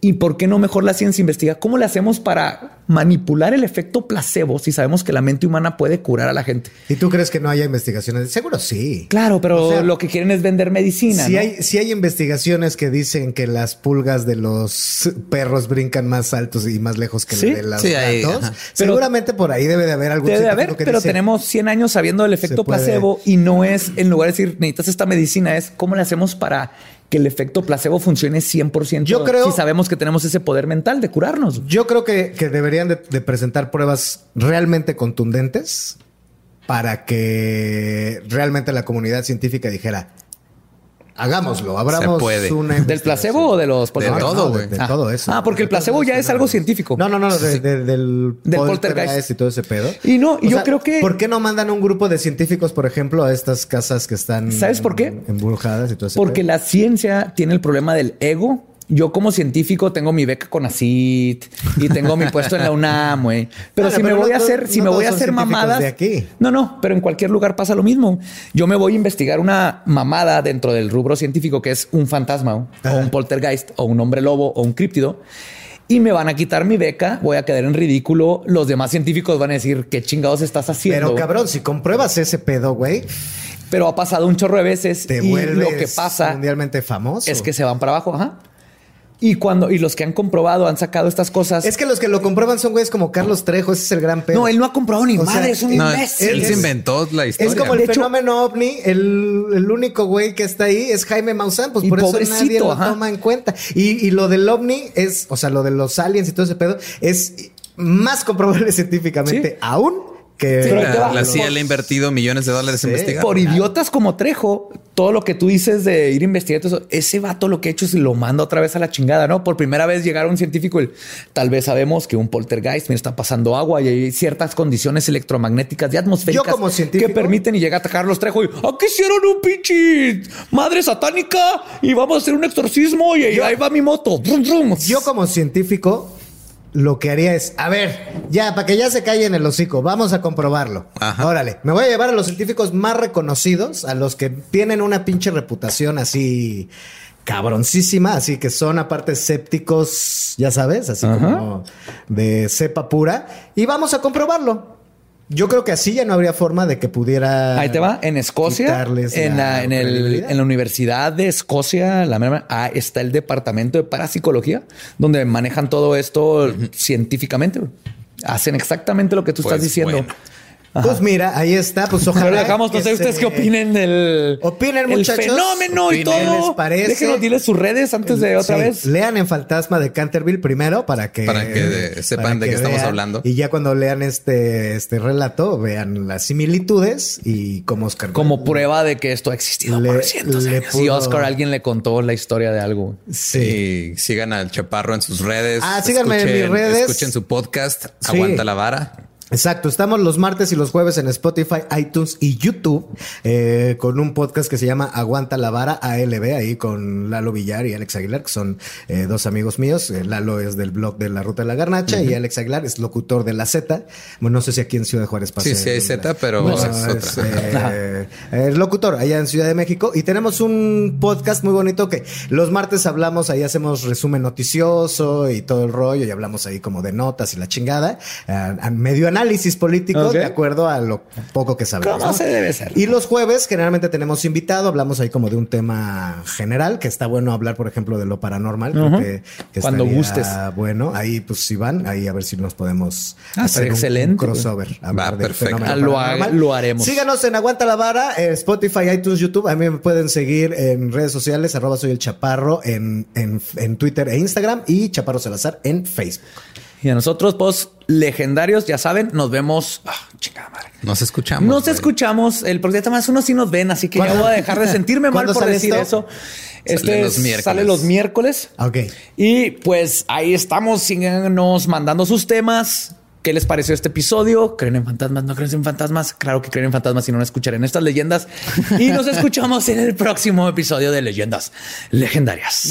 ¿Y por qué no mejor la ciencia investiga cómo le hacemos para manipular el efecto placebo si sabemos que la mente humana puede curar a la gente? ¿Y tú crees que no haya investigaciones? Seguro sí. Claro, pero lo que quieren es vender medicina. Si, hay, si hay investigaciones que dicen que las pulgas de los perros brincan más altos y más lejos que ¿Sí? de las Sí, hay, gatos, ajá. seguramente por ahí debe de haber algún Debe de haber, que pero dice, tenemos 100 años sabiendo del efecto placebo y no es, en lugar de decir necesitas esta medicina, es cómo le hacemos para que el efecto placebo funcione 100%. Yo creo- Si sabemos que tenemos ese poder mental de curarnos. Yo creo que, que deberían de, de presentar pruebas realmente contundentes para que realmente la comunidad científica dijera, hagámoslo, abramos puede. una ¿Del investigación". placebo o de los De poltergeist? todo, de- güey. De, Ah. todo eso. Ah, porque el De todo placebo ya es no, algo no. científico. No, no, no, de- de- del, Del poltergeist. y todo ese pedo. Y no, y yo sea, creo que- ¿Por qué no mandan un grupo de científicos, por ejemplo, a estas casas que están... ¿Sabes por qué? Embrujadas y todo ese Porque pedo? la ciencia tiene el problema del ego. Yo como científico tengo mi beca con ACID y tengo mi puesto en la UNAM, güey. Pero si me voy no a hacer, si no me voy a hacer mamadas de aquí. No, no, pero en cualquier lugar pasa lo mismo. Yo me voy a investigar una mamada dentro del rubro científico que es un fantasma o Ajá. un poltergeist o un hombre lobo o un críptido. Y me van a quitar mi beca, voy a quedar en ridículo. Los demás científicos van a decir qué chingados estás haciendo. Pero cabrón, si compruebas ese pedo, güey, Pero ha pasado un chorro de veces te y vuelves lo que pasa mundialmente famoso. es que se van para abajo, ajá. Y cuando y los que han comprobado han sacado estas cosas. Es que los que lo comprueban son güeyes como Carlos Trejo, ese es el gran pedo. no, él no ha comprobado ni O sea, madre, es un No, imbécil. él se inventó la historia. Es como el De hecho- fenómeno ovni, el, el único güey que está ahí es Jaime Maussan, pues por eso nadie lo ajá. toma en cuenta. Y, y lo del ovni es, o sea, lo de los aliens y todo ese pedo, es más comprobable científicamente Sí. aún que la, la CIA le ha invertido millones de dólares en investigar. Por idiotas como Trejo, todo lo que tú dices de ir a investigar, todo eso, ese vato lo que ha hecho es lo manda otra vez a la chingada, ¿no? Por primera vez llegar a un científico y tal vez sabemos que un poltergeist, mira, está pasando agua y hay ciertas condiciones electromagnéticas y atmosféricas Yo como científico- que permiten y llega a Carlos Trejo y aquí hicieron un pinche madre satánica y vamos a hacer un exorcismo y ahí va mi moto. Yo como científico lo que haría es, a ver, ya, para que ya se calle en el hocico, vamos a comprobarlo. Ajá. Órale, me voy a llevar a los científicos más reconocidos, a los que tienen una pinche reputación así cabroncísima, así que son aparte escépticos, ya sabes, así Ajá. como de cepa pura, y vamos a comprobarlo. Yo creo que así ya no habría forma de que pudiera. Ahí te va, en Escocia, en la, en, el- en la Universidad de Escocia, la ah, está el departamento de parapsicología, donde manejan todo esto científicamente. Hacen exactamente lo que tú Pues estás diciendo. bueno. Pues mira, ahí está, pues ojalá. Pero dejamos, no que sé ustedes qué opinen del Opinen, el muchachos. fenómeno y Opinen, ¿qué todo. les parece? Déjenos, diles sus redes antes de otra Sí, vez. Lean en Fantasma de Canterville primero para que Para que sepan de qué estamos hablando. Y ya cuando lean este, este relato, vean las similitudes y cómo Oscar. Como prueba de que esto ha existido Le- por cientos de años. Si pudo- Oscar alguien le contó la historia de algo. Sí. Y sigan al Chaparro en sus redes. Ah, síganme en mis redes. Escuchen su podcast, Sí. Aguanta la Vara. Exacto, estamos los martes y los jueves en Spotify, iTunes y YouTube eh, con un podcast que se llama Aguanta la Vara ALB, ahí con Lalo Villar y Alex Aguilar, que son eh, dos amigos míos. Eh, Lalo es del blog de La Ruta de la Garnacha y Alex Aguilar es locutor de La Z. Bueno, no sé si aquí en Ciudad de Juárez pasa. Sí, sí hay Z, pero No, es otra. eh, eh, locutor allá en Ciudad de México y tenemos un podcast muy bonito que los martes hablamos, ahí hacemos resumen noticioso y todo el rollo y hablamos ahí como de notas y la chingada, eh, a medio análisis político Ok. de acuerdo a lo poco que sabemos. ¿Cómo ¿no? se debe ser? Y los jueves generalmente tenemos invitado, hablamos ahí como de un tema general, que está bueno hablar, por ejemplo, de lo paranormal. creo Ujú. que, que Cuando gustes. Bueno, ahí pues si van, ahí a ver si nos podemos Ah, hacer un- excelente. un crossover. Va, del perfecto. fenómeno Ah, lo ha- lo haremos. Síganos en Aguanta la Vara, eh, Spotify, iTunes, YouTube. A mí me pueden seguir en redes sociales, arroba soy el Chaparro en, en, en Twitter e Instagram y Chaparro Salazar en Facebook. Y a nosotros, pues, legendarios, ya saben, nos vemos. Ah, chingada madre. Nos escuchamos. Nos güey. escuchamos el próximo más uno sí nos ven, así que ya ¿Cuándo? voy a dejar de sentirme mal ¿Cuándo por sale decir esto? eso. Sale Este los es- miércoles. sale los miércoles. Ok. Y pues ahí estamos, síganos mandando sus temas. ¿Qué les pareció este episodio? ¿Creen en fantasmas? ¿No creen en fantasmas? Claro que creen en fantasmas si no, no escucharán estas leyendas. Y nos escuchamos en el próximo episodio de Leyendas Legendarias.